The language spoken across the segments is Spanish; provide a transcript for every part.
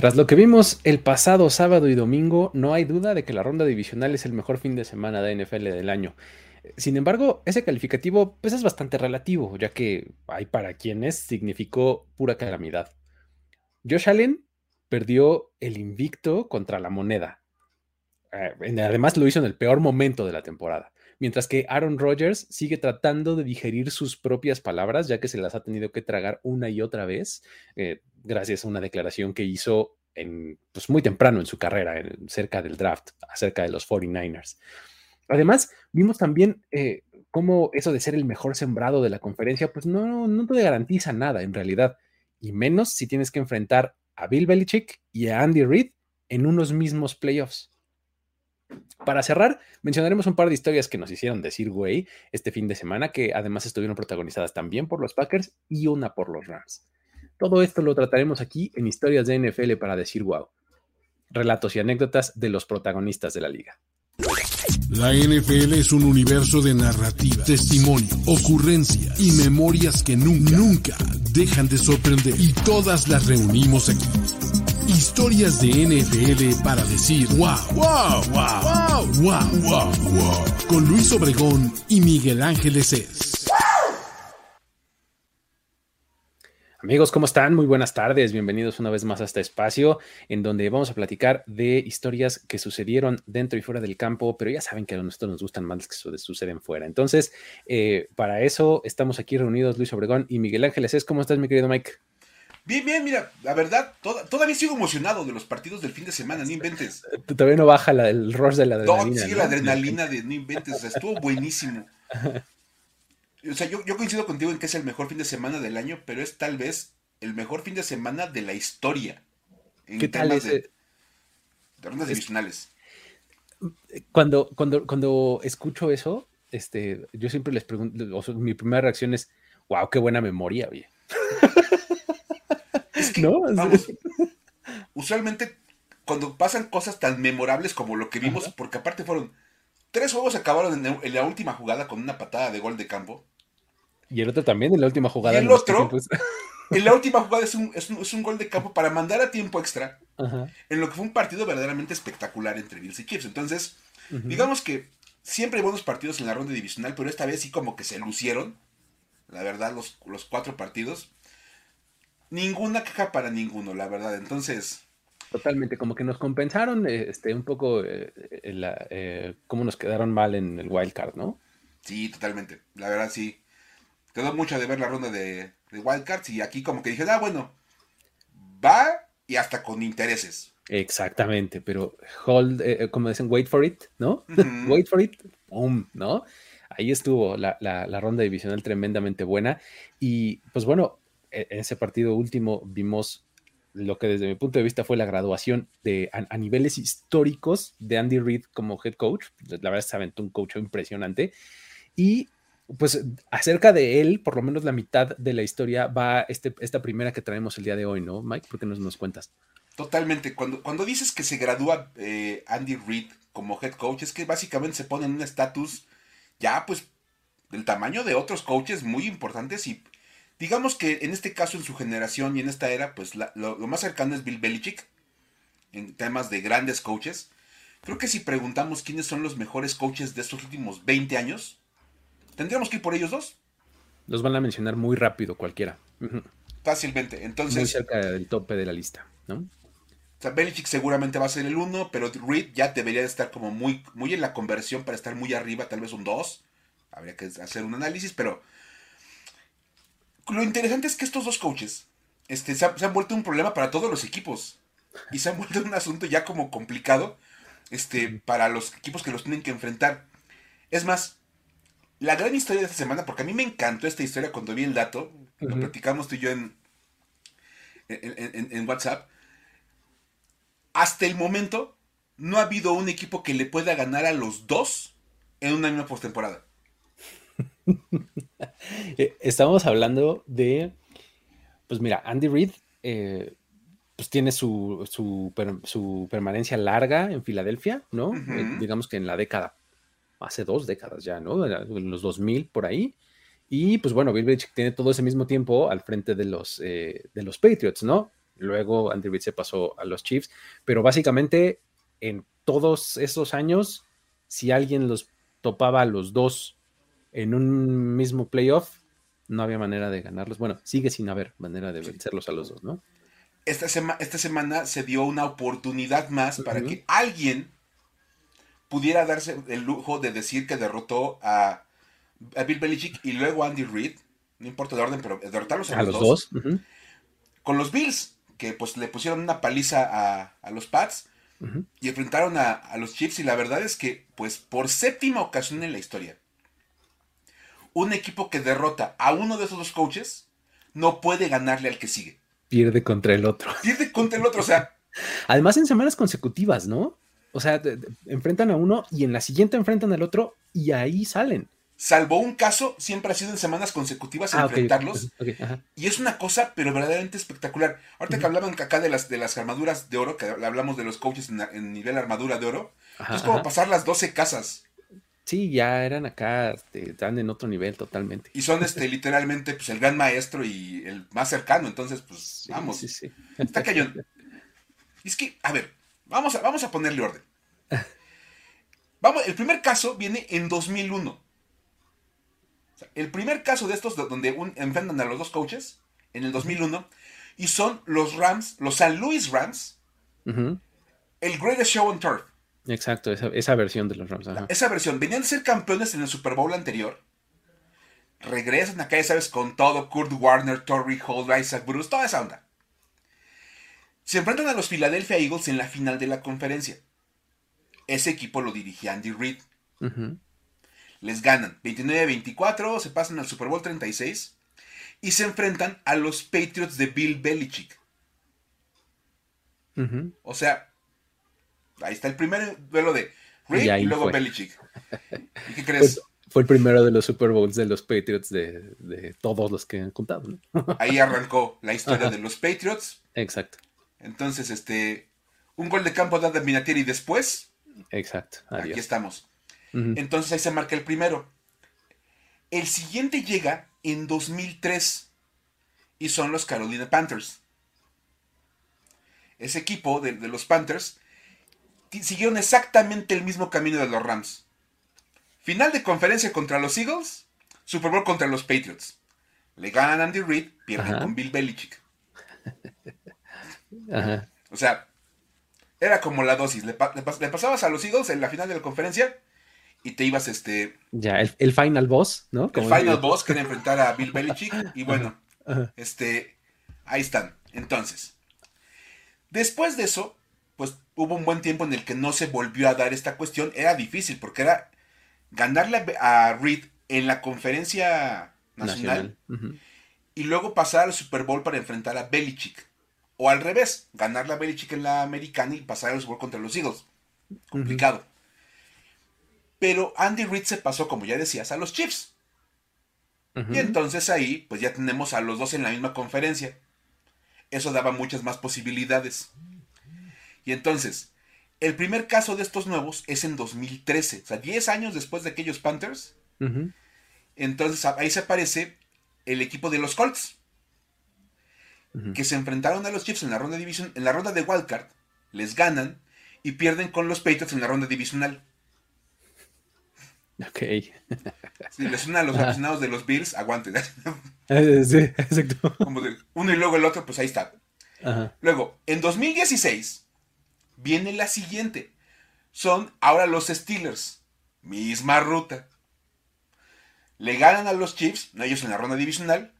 Tras lo que vimos el pasado sábado y domingo, no hay duda de que la ronda divisional es el mejor fin de semana de NFL del año. Sin embargo, ese calificativo pues, es bastante relativo, ya que hay para quienes significó pura calamidad. Josh Allen perdió el invicto contra la moneda. Eh, además lo hizo en el peor momento de la temporada mientras que Aaron Rodgers sigue tratando de digerir sus propias palabras, ya que se las ha tenido que tragar una y otra vez, eh, gracias a una declaración que hizo en, pues muy temprano en su carrera, cerca del draft, acerca de los 49ers. Además, vimos también eh, cómo eso de ser el mejor sembrado de la conferencia, pues no, no te garantiza nada en realidad, y menos si tienes que enfrentar a Bill Belichick y a Andy Reid en unos mismos playoffs. Para cerrar, mencionaremos un par de historias que nos hicieron decir güey este fin de semana, que además estuvieron protagonizadas también por los Packers y una por los Rams. Todo esto lo trataremos aquí en Historias de NFL para decir wow. Relatos y anécdotas de los protagonistas de la liga. La NFL es un universo de narrativa, testimonio, ocurrencia y memorias que nunca, nunca dejan de sorprender. Y todas las reunimos aquí Historias de NFL para decir wow, wow, wow, wow, wow, wow, wow. Con Luis Obregón y Miguel Ángeles es. Amigos, ¿cómo están? Muy buenas tardes. Bienvenidos una vez más a este espacio en donde vamos a platicar de historias que sucedieron dentro y fuera del campo, pero ya saben que a nosotros nos gustan más que suceden fuera. Entonces, eh, para eso estamos aquí reunidos Luis Obregón y Miguel Ángeles es. ¿Cómo estás, mi querido Mike? Bien, bien, mira, la verdad, todavía sigo emocionado de los partidos del fin de semana, no inventes. Todavía no baja el rush de la adrenalina. sí, la adrenalina de no inventes, estuvo buenísimo. O sea, yo, coincido contigo en que es el mejor fin de semana del año, pero es tal vez el mejor fin de semana de la historia. ¿Qué tal ese? De, de rondas divisionales. Cuando, cuando, cuando escucho eso, este, yo siempre les pregunto, mi primera reacción es, wow, qué buena memoria, oye. ¿No? usualmente cuando pasan cosas tan memorables como lo que vimos, porque aparte fueron tres juegos acabaron en, la última jugada con una patada de gol de campo. Y el otro también en la última jugada. Y el otro, en la última jugada es un, gol de campo para mandar a tiempo extra, en lo que fue un partido verdaderamente espectacular entre Bills y Chiefs. Entonces, digamos que siempre hay buenos partidos en la ronda divisional, pero esta vez sí como que se lucieron, la verdad, los, los cuatro partidos ninguna queja para ninguno, la verdad. Entonces. Totalmente, como que nos compensaron eh, este, un poco eh, eh, cómo nos quedaron mal en el wild card, ¿no? Sí, totalmente. La verdad, sí. Quedó mucho de ver la ronda de, de wild cards y aquí como que dije, ah, bueno, va y hasta con intereses. Exactamente, pero hold, como dicen, wait for it, ¿no? wait for it, boom, ¿no? Ahí estuvo la, la, la, ronda divisional tremendamente buena. Y pues bueno, e-, en ese partido último vimos lo que desde mi punto de vista fue la graduación de, a, niveles históricos de Andy Reid como head coach. La verdad se aventó un coach impresionante. Y pues acerca de él, por lo menos la mitad de la historia va este, esta primera que traemos el día de hoy, ¿no, Mike? ¿Por qué nos, nos cuentas? Totalmente. Cuando, cuando dices que se gradúa eh, Andy Reid como head coach, es que básicamente se pone en un estatus ya pues del tamaño de otros coaches muy importantes y Digamos que en este caso, en su generación y en esta era, pues lo, más cercano es Bill Belichick, en temas de grandes coaches. Creo que si preguntamos quiénes son los mejores coaches de estos últimos 20 años, tendríamos que ir por ellos dos. Los van a mencionar muy rápido cualquiera. Fácilmente. Entonces, muy cerca del tope de la lista, ¿no? O sea, Belichick seguramente va a ser el uno, pero Reed ya debería de estar como muy, muy en la conversión para estar muy arriba, tal vez un 2. Habría que hacer un análisis, pero lo interesante es que estos dos coaches este, se, han vuelto un problema para todos los equipos. Y se han vuelto un asunto ya como complicado este, para los equipos que los tienen que enfrentar. Es más, la gran historia de esta semana, porque a mí me encantó esta historia cuando vi el dato, lo platicamos tú y yo en, en, WhatsApp. Hasta el momento, no ha habido un equipo que le pueda ganar a los dos en una misma postemporada. Eh, estamos hablando de, pues mira, Andy Reid, eh, pues tiene su, su, permanencia larga en Filadelfia, ¿no? Eh, digamos que en la década, hace dos décadas ya, ¿no? En los 2000 por ahí. Y pues bueno, Bill Belichick tiene todo ese mismo tiempo al frente de los, de los Patriots, ¿no? luego Andy Reid se pasó a los Chiefs, pero básicamente en todos esos años, si alguien los topaba a los dos en un mismo playoff, no había manera de ganarlos. Bueno, sigue sin haber manera de vencerlos a los dos, ¿no? Esta, esta semana se dio una oportunidad más para que alguien pudiera darse el lujo de decir que derrotó a, Bill Belichick y luego a Andy Reid, no importa el orden, pero derrotarlos a, los, dos, con los Bills, que pues le pusieron una paliza a, los Pats y enfrentaron a, a, los Chiefs y la verdad es que pues por séptima ocasión en la historia, un equipo que derrota a uno de esos dos coaches no puede ganarle al que sigue. Pierde contra el otro. Pierde contra el otro, o sea. Además en semanas consecutivas, ¿no? O sea, enfrentan a uno y en la siguiente enfrentan al otro y ahí salen. Salvo un caso, siempre ha sido en semanas consecutivas ah, enfrentarlos. y es una cosa, pero verdaderamente espectacular. Ahorita que hablaban acá de las, de las armaduras de oro, que hablamos de los coaches en, nivel armadura de oro, es como pasar las 12 casas. Sí, ya eran acá, este, están en otro nivel totalmente. Y son este literalmente pues el gran maestro y el más cercano, entonces pues vamos. Sí, sí. Está cañón. Es que, a ver, vamos a, vamos a ponerle orden. Vamos, el primer caso viene en 2001. el primer caso de estos donde un, enfrentan a los dos coaches en el 2001 y son los Rams, los San Luis Rams, el Greatest Show on Turf. Exacto, esa, versión de los Rams. Esa versión. Venían a ser campeones en el Super Bowl anterior. Regresan acá, ya sabes, con todo. Kurt Warner, Torrey Holt, Isaac Bruce, toda esa onda. Se enfrentan a los Philadelphia Eagles en la final de la conferencia. Ese equipo lo dirigía Andy Reid. Les ganan 29-24, se pasan al Super Bowl 36 y se enfrentan a los Patriots de Bill Belichick. O sea, Ahí está el primer duelo de Reed y, luego Belichick. ¿Y qué crees? Fue, el primero de los Super Bowls de los Patriots de, todos los que han contado. Ahí arrancó la historia de los Patriots. Exacto. Entonces, este, un gol de campo de Minatieri después. Exacto. Aquí estamos. Entonces ahí se marca el primero. El siguiente llega en 2003 y son los Carolina Panthers. Ese equipo de los Panthers siguieron exactamente el mismo camino de los Rams. Final de conferencia contra los Eagles, Super Bowl contra los Patriots. Le ganan Andy Reid, pierden con Bill Belichick. O sea, era como la dosis. Le, pasabas a los Eagles en la final de la conferencia y te ibas este. Ya, el, final boss, ¿no? el final boss que era enfrentar a Bill Belichick. Y bueno, este. Ahí están. Entonces. Después de eso, hubo un buen tiempo en el que no se volvió a dar esta cuestión. Era difícil porque era ganarle a Reed en la conferencia nacional, y luego pasar al Super Bowl para enfrentar a Belichick. O al revés, ganarle a Belichick en la americana y pasar al Super Bowl contra los Eagles. Complicado. Pero Andy Reid se pasó, como ya decías, a los Chiefs. Y entonces ahí, pues ya tenemos a los dos en la misma conferencia. Eso daba muchas más posibilidades. Y entonces, el primer caso de estos nuevos es en 2013, o sea, 10 años después de aquellos Panthers. Entonces ahí se aparece el equipo de los Colts, que se enfrentaron a los Chiefs en la ronda de en la ronda de wildcard, les ganan y pierden con los Patriots en la ronda divisional. Ok. Si les suena a los aficionados de los Bills, aguanten. Eh, sí, exacto. Como de uno y luego el otro, pues ahí está. Luego, en 2016, viene la siguiente. Son ahora los Steelers. Misma ruta. Le ganan a los Chiefs, ellos en la ronda divisional,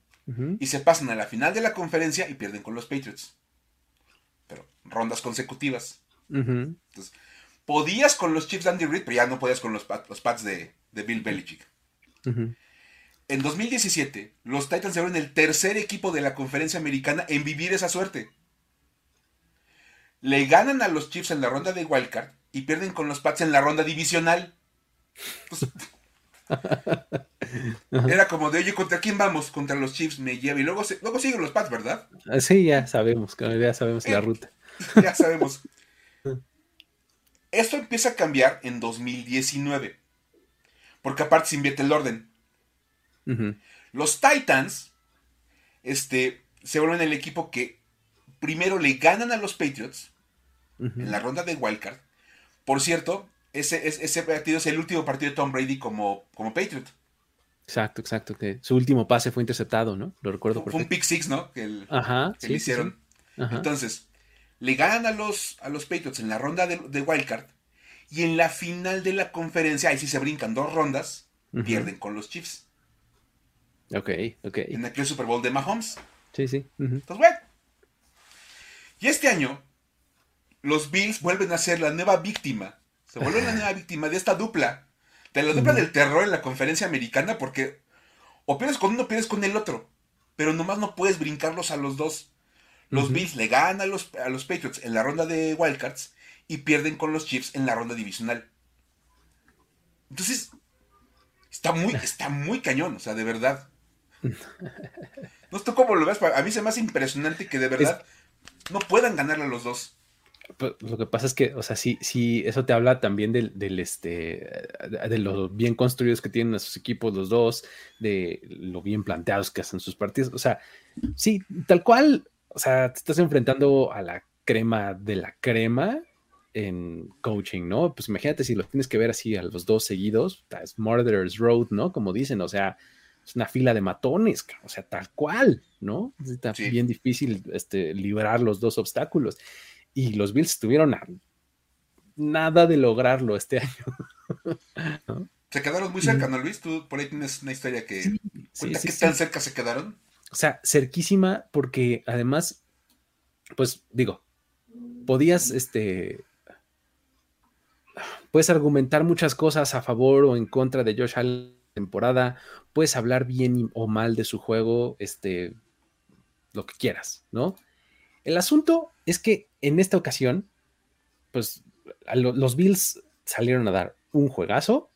y se pasan a la final de la conferencia y pierden con los Patriots. Pero rondas consecutivas. Entonces, podías con los Chiefs de Andy Reid, pero ya no podías con los, los Pats de, Bill Belichick. En 2017, los Titans se el tercer equipo de la conferencia americana en vivir esa suerte le ganan a los Chiefs en la ronda de Wildcard y pierden con los Pats en la ronda divisional. era como de, oye, ¿contra quién vamos? Contra los Chiefs me lleva. Y luego, luego siguen los Pats, ¿verdad? Ah, sí, ya sabemos, ya sabemos la eh, ruta. Ya sabemos. Esto empieza a cambiar en 2019. Porque aparte se invierte el orden. Los Titans este, se vuelven el equipo que primero le ganan a los Patriots en la ronda de Wildcard. Por cierto, ese, ese, partido es el último partido de Tom Brady como, como Patriot. Exacto, exacto. Que su último pase fue interceptado, ¿no? Lo recuerdo Fue, un pick six, ¿no? Que, el, Ajá, le hicieron. Entonces, le ganan a los, a los Patriots en la ronda de, de, Wildcard. Y en la final de la conferencia, ahí sí se brincan dos rondas, pierden con los Chiefs. Ok, ok. En aquel Super Bowl de Mahomes. Sí, sí. Entonces, bueno. Y este año, los Bills vuelven a ser la nueva víctima. Se vuelven la nueva víctima de esta dupla de la dupla del terror en la conferencia americana porque o pierdes con uno o pierdes con el otro. Pero nomás no puedes brincarlos a los dos. Los Bills le ganan a los, a los Patriots en la ronda de Wildcards y pierden con los Chiefs en la ronda divisional. Entonces, está muy, está muy cañón, o sea, de verdad. No sé cómo lo ves, a mí se me hace impresionante que de verdad no puedan ganarle a los dos. Pues, lo que pasa es que, o sea, sí, sí, eso te habla también del, este, de lo bien construidos que tienen a sus equipos los dos, de lo bien planteados que hacen sus partidos. O sea, sí, tal cual, o sea, te estás enfrentando a la crema de la crema en coaching, ¿no? Pues imagínate si lo tienes que ver así a los dos seguidos, es Murderer's Road, ¿no? Como dicen, o sea, es una fila de matones, o sea, tal cual, ¿no? Está bien difícil este, librar los dos obstáculos y los Bills estuvieron a nada de lograrlo este año. Se quedaron muy cerca, ¿no, Luis? Tú por ahí tienes una historia que cuenta qué tan cerca se quedaron. O sea, cerquísima, porque además, pues digo, podías, este, puedes argumentar muchas cosas a favor o en contra de Josh Allen temporada, puedes hablar bien o mal de su juego, este, lo que quieras, ¿no? El asunto es que en esta ocasión, pues los Bills salieron a dar un juegazo.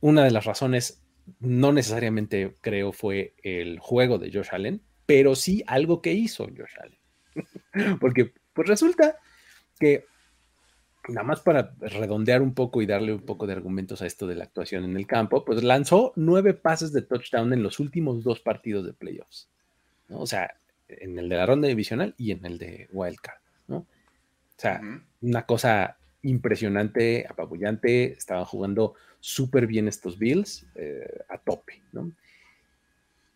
Una de las razones, no necesariamente creo, fue el juego de Josh Allen, pero sí algo que hizo Josh Allen. Porque pues resulta que, nada más para redondear un poco y darle un poco de argumentos a esto de la actuación en el campo, pues lanzó nueve pases de touchdown en los últimos dos partidos de playoffs. O sea, en el de la ronda divisional y en el de Wildcard, ¿no? O sea, una cosa impresionante, apabullante, estaban jugando súper bien estos Bills eh, a tope, ¿no?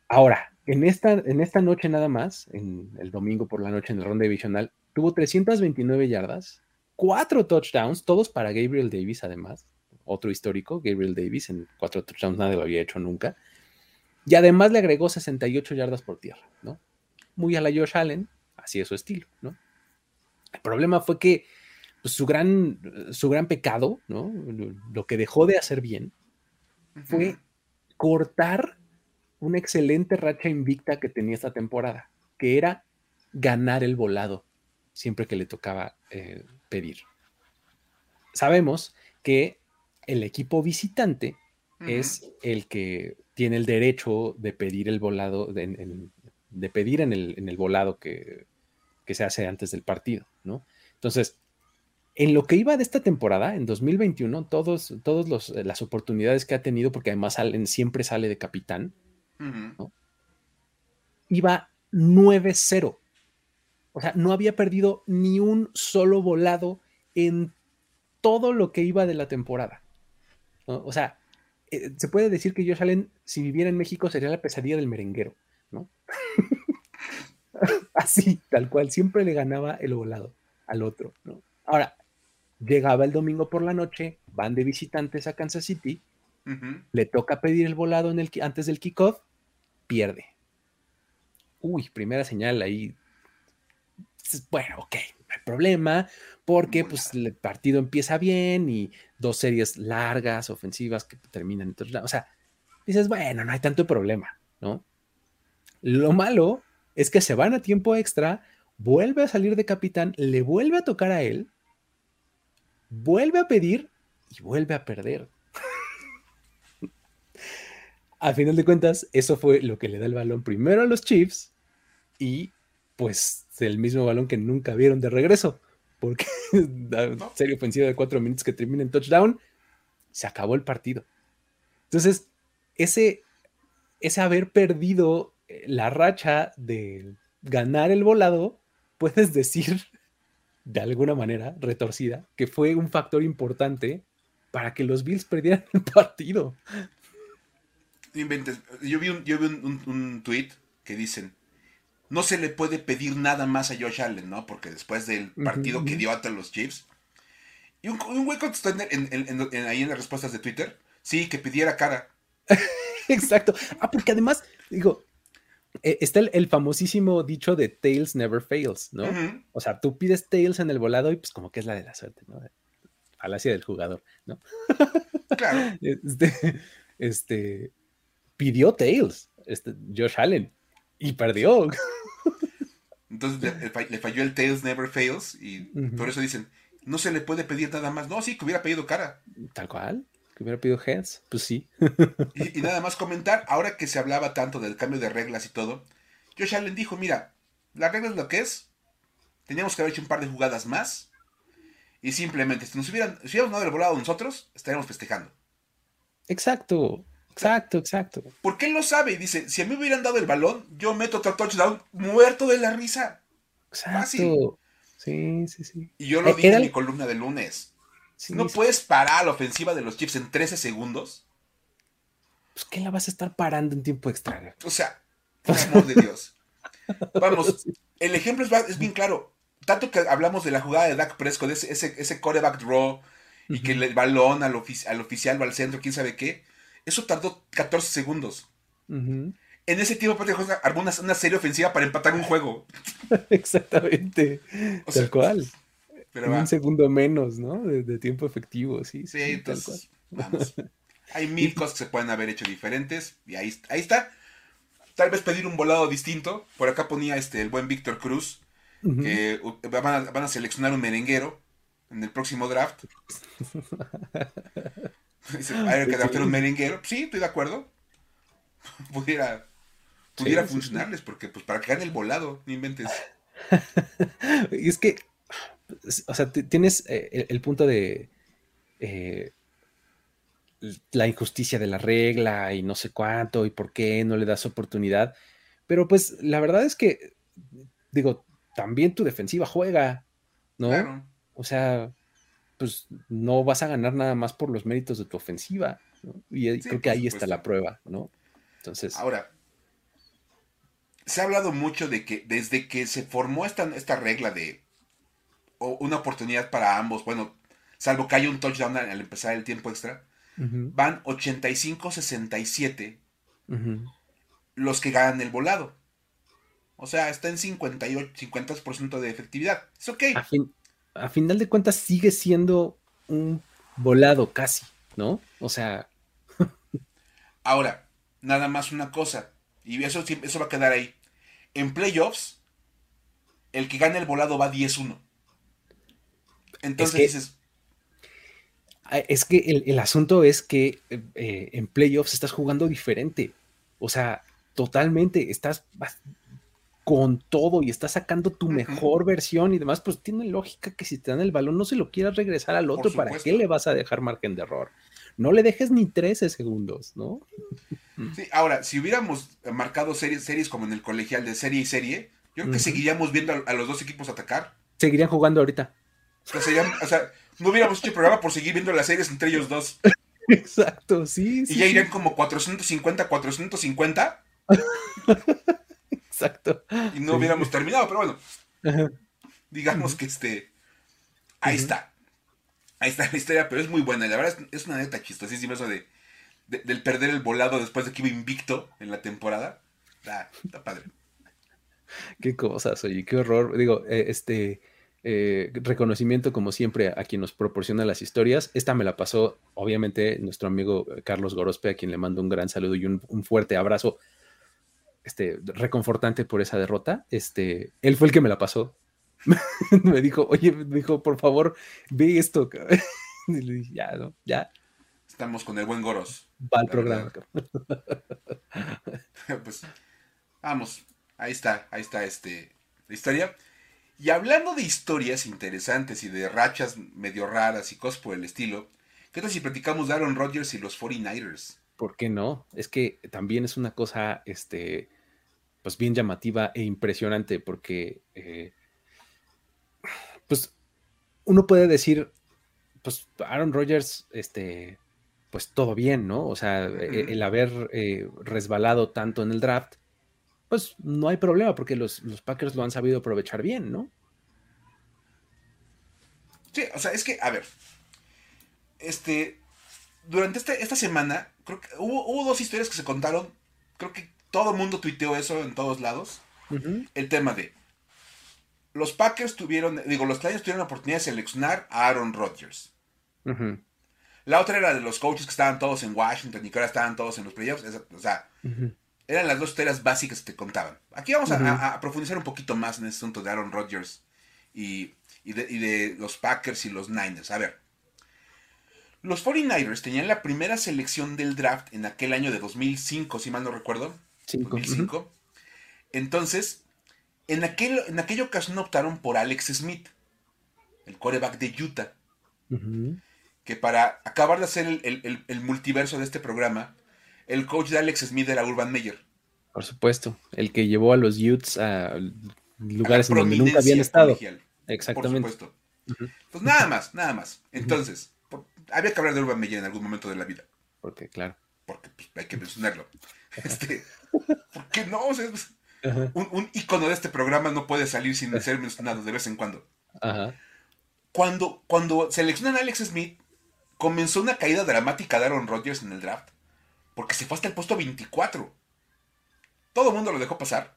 Ahora, en esta, en esta noche nada más, en el domingo por la noche en la ronda divisional, tuvo 329 yardas, cuatro touchdowns, todos para Gabriel Davis además, otro histórico, Gabriel Davis, en cuatro touchdowns nadie lo había hecho nunca, y además le agregó 68 yardas por tierra, ¿no? Muy a la Josh Allen, así es su estilo, ¿no? El problema fue que pues, su, gran, su gran pecado, ¿no? Lo, que dejó de hacer bien fue cortar una excelente racha invicta que tenía esta temporada, que era ganar el volado siempre que le tocaba eh, pedir. Sabemos que el equipo visitante es el que tiene el derecho de pedir el volado en, de pedir en el, en el volado que, se hace antes del partido, ¿no? Entonces, en lo que iba de esta temporada, en 2021, todas todos eh, las oportunidades que ha tenido, porque además siempre sale de capitán, iba 9-0. O sea, no había perdido ni un solo volado en todo lo que iba de la temporada. O sea, eh, se puede decir que Josh Allen, si viviera en México, sería la pesadilla del merenguero. Así, tal cual, siempre le ganaba el volado al otro, ¿no? Ahora, llegaba el domingo por la noche, van de visitantes a Kansas City, le toca pedir el volado en el, antes del kickoff, pierde. Uy, primera señal ahí. Bueno, ok, no hay problema, porque pues el partido empieza bien y dos series largas, ofensivas que terminan en O sea, dices, bueno, no hay tanto problema, ¿no? Lo malo es que se van a tiempo extra, vuelve a salir de capitán, le vuelve a tocar a él, vuelve a pedir y vuelve a perder. a final de cuentas, eso fue lo que le da el balón primero a los Chiefs y pues el mismo balón que nunca vieron de regreso, porque la serie ofensiva de cuatro minutos que termina en touchdown, se acabó el partido. Entonces, ese, ese haber perdido la racha de ganar el volado, puedes decir de alguna manera retorcida que fue un factor importante para que los Bills perdieran el partido. Yo vi un, yo vi un, tweet que dicen, no se le puede pedir nada más a Josh Allen, ¿no? Porque después del partido que dio ante los Chiefs. Y un, un güey contestó ahí en las respuestas de Twitter, sí, que pidiera cara. Exacto. Ah, porque además, digo, eh, está el, famosísimo dicho de Tails never fails, ¿no? O sea, tú pides Tails en el volado y pues como que es la de la suerte, ¿no? Falacia del jugador, ¿no? Claro. Este, este, pidió Tails, este, Josh Allen, y perdió. Entonces le, falló el Tails never fails y por eso dicen, no se le puede pedir nada más. No, sí, que hubiera pedido cara. Tal cual. Que hubiera pedido heads. Pues sí. y, nada más comentar, ahora que se hablaba tanto del cambio de reglas y todo, Josh Allen dijo, mira, la regla es lo que es. Teníamos que haber hecho un par de jugadas más. Y simplemente, si nos hubieran, si hubiéramos dado el volado nosotros, estaríamos festejando. Exacto. Exacto, exacto. Porque él lo sabe y dice, si a mí me hubieran dado el balón, yo meto otro touchdown muerto de la risa. Exacto. Sí, sí, sí. Y yo lo eh, dije en mi columna de lunes. No puedes parar la ofensiva de los Chiefs en 13 segundos. Pues que la vas a estar parando en tiempo extra. O sea, por amor de Dios. Vamos, el ejemplo es, bien claro. Tanto que hablamos de la jugada de Dak Prescott, ese, ese, ese coreback draw, y que el balón al, al oficial va al centro, quién sabe qué. Eso tardó 14 segundos. En ese tiempo armó una, una, serie ofensiva para empatar un juego. Exactamente. tal cual. Pero un segundo menos, ¿no? De, tiempo efectivo, sí. Sí, entonces, vamos. Hay mil cosas que se pueden haber hecho diferentes. Y ahí, ahí está. Tal vez pedir un volado distinto. Por acá ponía este el buen Víctor Cruz. Que van a, van a seleccionar un merenguero en el próximo draft. hay que un merenguero. Sí, estoy de acuerdo. pudiera pudiera funcionarles, porque pues para que gane el volado, no inventes. y es que, o sea, tienes eh, el, punto de eh, la injusticia de la regla y no sé cuánto y por qué no le das oportunidad. Pero pues la verdad es que, digo, también tu defensiva juega, ¿no? O sea, pues no vas a ganar nada más por los méritos de tu ofensiva. Y creo que ahí está la prueba, ¿no? Entonces. Ahora, se ha hablado mucho de que desde que se formó esta, esta regla de una oportunidad para ambos, bueno, salvo que haya un touchdown al, empezar el tiempo extra, van 85-67 los que ganan el volado. O sea, está en 58, 50% de efectividad. Es ok a final de cuentas sigue siendo un volado casi, ¿no? O sea. Ahora, nada más una cosa, y eso, eso va a quedar ahí. En playoffs, el que gane el volado va 10-1. Entonces dices. Es que el, asunto es que eh, en playoffs estás jugando diferente. O sea, totalmente. Estás con todo y estás sacando tu mejor versión y demás, pues tiene lógica que si te dan el balón no se lo quieras regresar al otro, ¿para qué le vas a dejar margen de error? No le dejes ni 13 segundos, ¿no? Sí, ahora, si hubiéramos marcado series, series como en el colegial de serie y serie, yo creo que seguiríamos viendo a, los dos equipos atacar. Seguirían jugando ahorita. O sea, no hubiéramos hecho el programa por seguir viendo las series entre ellos dos. Exacto, sí. Y ya irían como 450, 450. Exacto. Y no hubiéramos terminado, pero bueno. Digamos que este. Ahí está. Ahí está la historia, pero es muy buena. La verdad es, una neta chistosísima eso de, del perder el volado después de que iba invicto en la temporada. Está, padre. Qué cosas, oye, qué horror. Digo, eh, este. Eh, reconocimiento como siempre a quien nos proporciona las historias. Esta me la pasó obviamente nuestro amigo Carlos Gorospe, a quien le mando un gran saludo y un fuerte abrazo este, reconfortante por esa derrota. Este, él fue el que me la pasó. me dijo, oye, me dijo, por favor, ve esto. y le dije, ya, ¿no? Ya. Estamos con el buen Goros. Va al programa. pues, vamos, ahí está, ahí está este, la historia. Y hablando de historias interesantes y de rachas medio raras y cosas por el estilo, ¿qué tal si platicamos de Aaron Rodgers y los 49ers? ¿Por qué no? Es que también es una cosa, este, pues bien llamativa e impresionante porque eh, pues uno puede decir, pues Aaron Rodgers, este, pues todo bien, ¿no? O sea, e, el haber eh, resbalado tanto en el draft, pues no hay problema porque los, los, Packers lo han sabido aprovechar bien, ¿no? Sí, o sea, es que, a ver, este, durante este, esta semana, creo que hubo, hubo, dos historias que se contaron, creo que todo el mundo tuiteó eso en todos lados, el tema de, los Packers tuvieron, digo, los Lions tuvieron la oportunidad de seleccionar a Aaron Rodgers. La otra era de los coaches que estaban todos en Washington y que ahora estaban todos en los playoffs. O sea, eran las dos historias básicas que te contaban. Aquí vamos a, profundizar un poquito más en este asunto de Aaron Rodgers y, de, los Packers y los Niners. A ver, los 49ers tenían la primera selección del draft en aquel año de 2005, si mal no recuerdo. 2005. Entonces, en, aquel, en aquella ocasión optaron por Alex Smith, el coreback de Utah. Que para acabar de hacer el, multiverso de este programa, el coach de Alex Smith era Urban Meyer. Por supuesto, el que llevó a los Utes a lugares en donde nunca habían estado. Exactamente. Por supuesto. Pues nada más, nada más. Entonces, había que hablar de Urban Meyer en algún momento de la vida. Porque, claro. Porque pues, hay que mencionarlo. Este, ¿Por qué no? O sea, un, icono de este programa no puede salir sin ser mencionado de vez en cuando. Cuando, cuando seleccionan a Alex Smith, comenzó una caída dramática de Aaron Rodgers en el draft. Porque se fue hasta el puesto 24. Todo el mundo lo dejó pasar.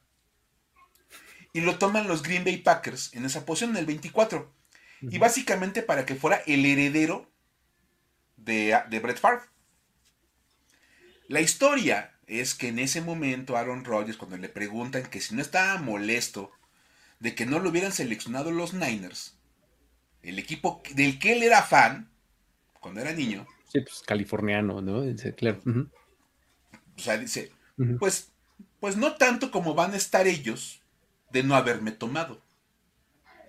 Y lo toman los Green Bay Packers en esa posición, en el 24. Y básicamente para que fuera el heredero de, de Brett Favre. La historia es que en ese momento Aaron Rodgers, cuando le preguntan que si no estaba molesto de que no lo hubieran seleccionado los Niners, el equipo del que él era fan, cuando era niño. Sí, pues californiano, ¿no? claro. O sea, dice, pues, pues no tanto como van a estar ellos de no haberme tomado.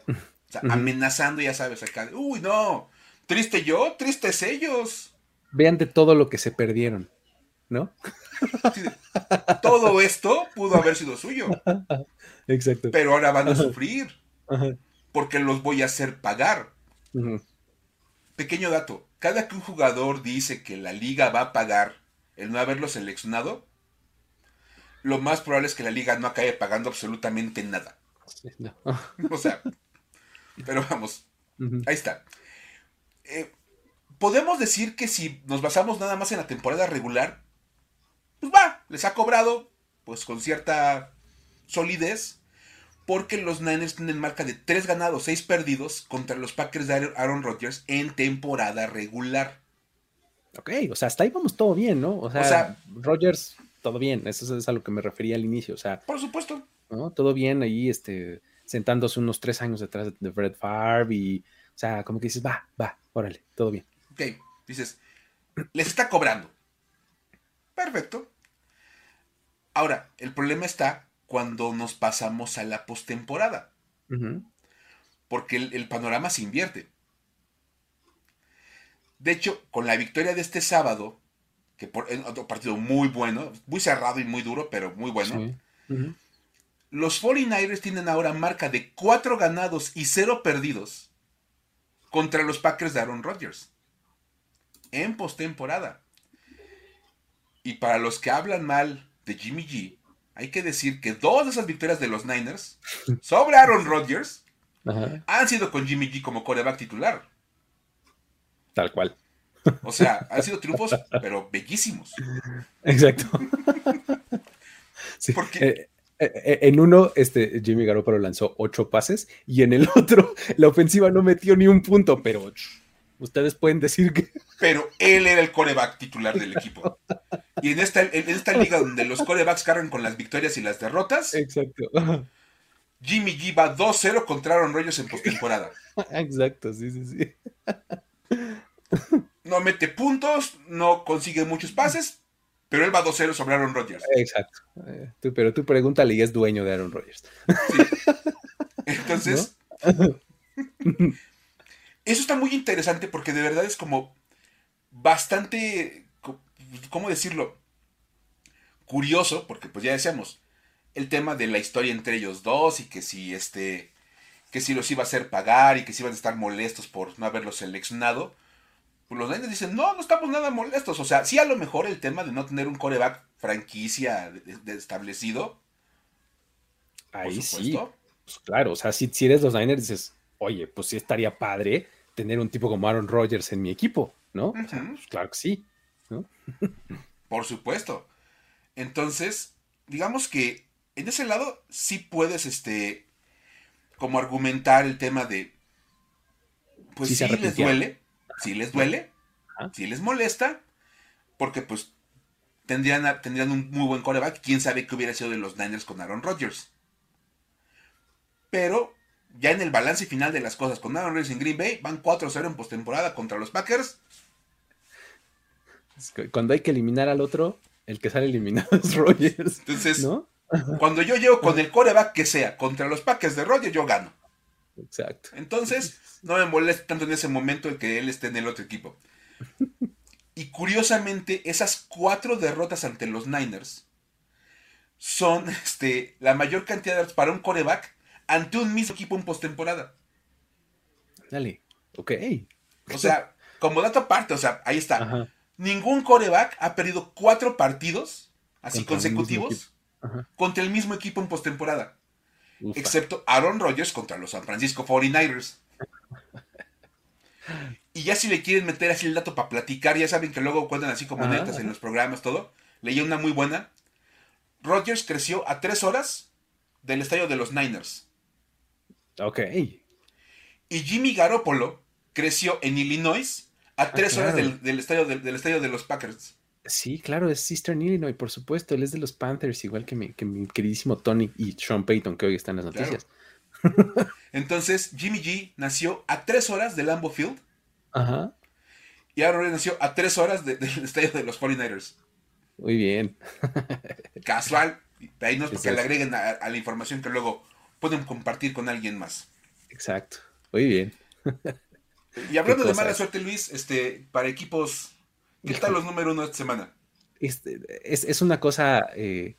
O sea, amenazando, ya sabes, acá, uy, no, triste yo, tristes ellos. Vean de todo lo que se perdieron. ¿no? todo esto pudo haber sido suyo. Exacto. Pero ahora van a sufrir. Porque los voy a hacer pagar. Pequeño dato. Cada que un jugador dice que la liga va a pagar el no haberlo seleccionado, lo más probable es que la liga no acabe pagando absolutamente nada. o sea, pero vamos, ahí está. Eh, podemos decir que si nos basamos nada más en la temporada regular, pues va, les ha cobrado, pues con cierta solidez, porque los Niners tienen marca de 3 ganados, 6 perdidos contra los Packers de Aaron Rodgers en temporada regular. Ok, o sea, hasta ahí vamos todo bien, ¿no? O sea, Rodgers, todo bien, eso es a lo que me refería al inicio, o sea. Por supuesto. ¿no? Todo bien ahí, este, sentándose unos 3 años detrás de Fred Favre y, o sea, como que dices, va, va, órale, todo bien. Ok, dices, les está cobrando. Perfecto. Ahora, el problema está cuando nos pasamos a la postemporada. Porque el, panorama se invierte. De hecho, con la victoria de este sábado, que por en otro partido muy bueno, muy cerrado y muy duro, pero muy bueno. Los 49ers tienen ahora marca de 4 ganados y 0 perdidos contra los Packers de Aaron Rodgers. En postemporada. Y para los que hablan mal de Jimmy G, hay que decir que dos de esas victorias de los Niners sobre Aaron Rodgers han sido con Jimmy G como coreback titular. Tal cual. O sea, han sido triunfos, pero bellísimos. Exacto. Porque eh, eh, eh, en uno, este, Jimmy Garoppolo lanzó ocho pases y en el otro, la ofensiva no metió ni un punto, pero ustedes pueden decir que. Pero él era el coreback titular del equipo. Y en esta, en esta liga donde los corebacks cargan con las victorias y las derrotas. Exacto. Jimmy G va 2-0 contra Aaron Rodgers en postemporada. Exacto, sí, sí, sí. No mete puntos, no consigue muchos pases, pero él va 2-0 sobre Aaron Rodgers. Exacto. Eh, pero tú pregúntale y es dueño de Aaron Rodgers. Sí. Entonces, eso está muy interesante porque de verdad es como bastante, ¿cómo decirlo? Curioso, porque pues ya decíamos, el tema de la historia entre ellos dos y que si este que si los iba a hacer pagar y que si iban a estar molestos por no haberlos seleccionado. Pues los Niners dicen, no, no estamos nada molestos. O sea, sí a lo mejor el tema de no tener un coreback franquicia de, establecido. Ahí sí. Pues claro, o sea, si, si eres los Niners dices, oye, pues sí estaría padre tener un tipo como Aaron Rodgers en mi equipo, ¿no? pues claro que sí, ¿no? Por supuesto. Entonces, digamos que en ese lado sí puedes, este, como argumentar el tema de, pues sí, les duele, sí les duele, sí les molesta, porque pues tendrían, tendrían un muy buen coreback, quién sabe qué hubiera sido de los Niners con Aaron Rodgers. Pero ya en el balance final de las cosas con Aaron Rodgers en Green Bay, van 4-0 en postemporada contra los Packers. Cuando hay que eliminar al otro, el que sale eliminado es Rodgers. Entonces, ¿no? Cuando yo llego con el coreback que sea contra los Packers de Rodgers, yo gano. Exacto. Entonces, no me molesta tanto en ese momento el que él esté en el otro equipo. Y curiosamente, esas cuatro derrotas ante los Niners son este, la mayor cantidad de derrotas para un coreback ante un mismo equipo en postemporada. Dale, ok. O sea, como dato aparte, o sea, ahí está. Ningún coreback ha perdido cuatro partidos así consecutivos contra el mismo equipo en postemporada. Excepto Aaron Rodgers contra los San Francisco 49ers. Y ya si le quieren meter así el dato para platicar, ya saben que luego cuentan así como netas en los programas, todo. Leí una muy buena. Rodgers creció a tres horas del estadio de los Niners. Ok. Y Jimmy Garoppolo creció en Illinois a ah, tres horas del, estadio, del estadio de los Packers. Sí, claro, es Eastern Illinois, por supuesto. Él es de los Panthers, igual que mi, que mi queridísimo Tony y Sean Payton, que hoy están en las noticias. Entonces, Jimmy G nació a tres horas del Lambo Field. Ajá. Y Aaron nació a tres horas del estadio de los 49ers. Muy bien. Casual. Ahí no es porque le agreguen a, la información que luego pueden compartir con alguien más. Exacto. Muy bien. Y hablando de mala suerte, Luis, este, para equipos ¿Qué tal los número uno esta semana? Este, es, una cosa, eh,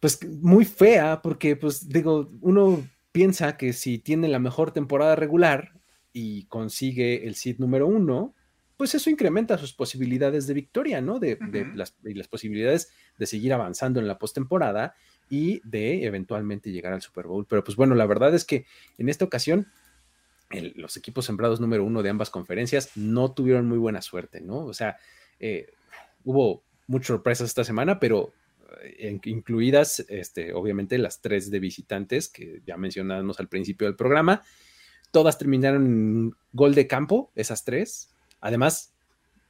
pues muy fea, porque, pues digo, uno piensa que si tiene la mejor temporada regular y consigue el seed número uno, pues eso incrementa sus posibilidades de victoria, ¿no? De, las, y las posibilidades de seguir avanzando en la postemporada y de eventualmente llegar al Super Bowl. Pero pues bueno, la verdad es que en esta ocasión los equipos sembrados número uno de ambas conferencias no tuvieron muy buena suerte, ¿no? O sea, eh, hubo muchas sorpresas esta semana, pero eh, incluidas, este, obviamente, las tres de visitantes que ya mencionamos al principio del programa. Todas terminaron en gol de campo, esas tres. Además,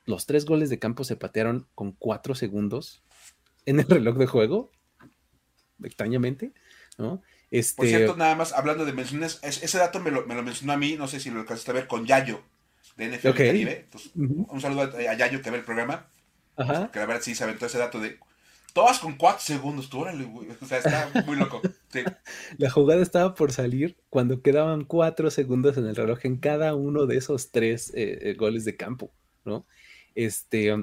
los tres goles de campo se patearon con cuatro segundos en el reloj de juego, extrañamente, ¿no? Este... Por cierto, nada más hablando de menciones, ese dato me lo, mencionó a mí, no sé si lo alcanzaste a ver con Yayo de NFL Caribe. Un saludo a, Yayo que ve el programa. Ajá. Que la verdad sí se aventó ese dato de todas con cuatro segundos. Tú, órale, O sea, está muy loco. La jugada estaba por salir cuando quedaban cuatro segundos en el reloj en cada uno de esos tres eh, eh, goles de campo, ¿no? Este.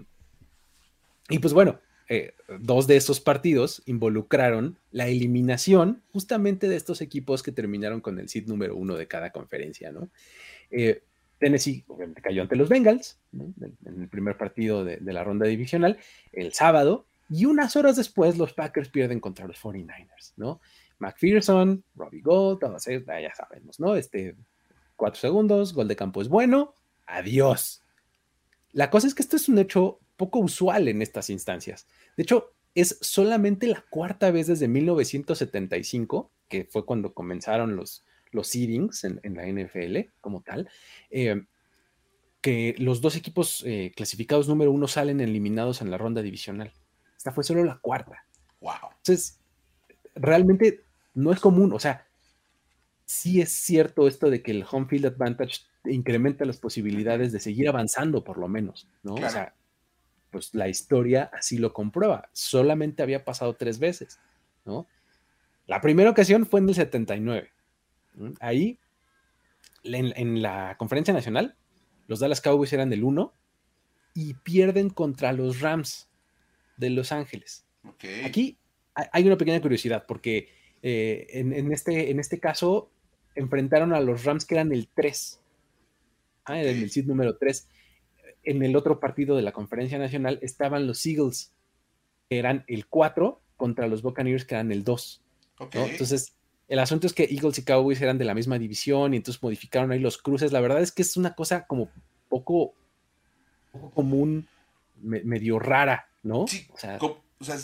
Y pues bueno, eh, dos de esos partidos involucraron la eliminación justamente de estos equipos que terminaron con el seed número uno de cada conferencia, ¿no? Eh, Tennessee cayó ante los Bengals en el primer partido de, la ronda divisional el sábado y unas horas después los Packers pierden contra los 49ers, ¿no? McPherson, Robbie Gold, todos ya sabemos, ¿no? Este, cuatro segundos, gol de campo es bueno, adiós. La cosa es que esto es un hecho poco usual en estas instancias. De hecho, es solamente la cuarta vez desde 1975, que fue cuando comenzaron los, los seedings en, la NFL como tal, eh, que los dos equipos eh, clasificados número uno salen eliminados en la ronda divisional. Esta fue solo la cuarta. Wow. Entonces, realmente no es común. O sea, sí es cierto esto de que el home field advantage incrementa las posibilidades de seguir avanzando, por lo menos, ¿no? O sea, pues la historia así lo comprueba. Solamente había pasado tres veces, ¿no? La primera ocasión fue en el 79. Ahí, en, la conferencia nacional, los Dallas Cowboys eran del 1 y pierden contra los Rams de Los Ángeles. Aquí, hay una pequeña curiosidad, porque eh, en, este, en este caso enfrentaron a los Rams que eran el 3, ah, en el seed número 3. En el otro partido de la conferencia nacional estaban los Eagles, que eran el 4, contra los Buccaneers, que eran el 2. Entonces, el asunto es que Eagles y Cowboys eran de la misma división y entonces modificaron ahí los cruces. La verdad es que es una cosa como poco, poco común, medio rara, ¿no? Sí, o sea,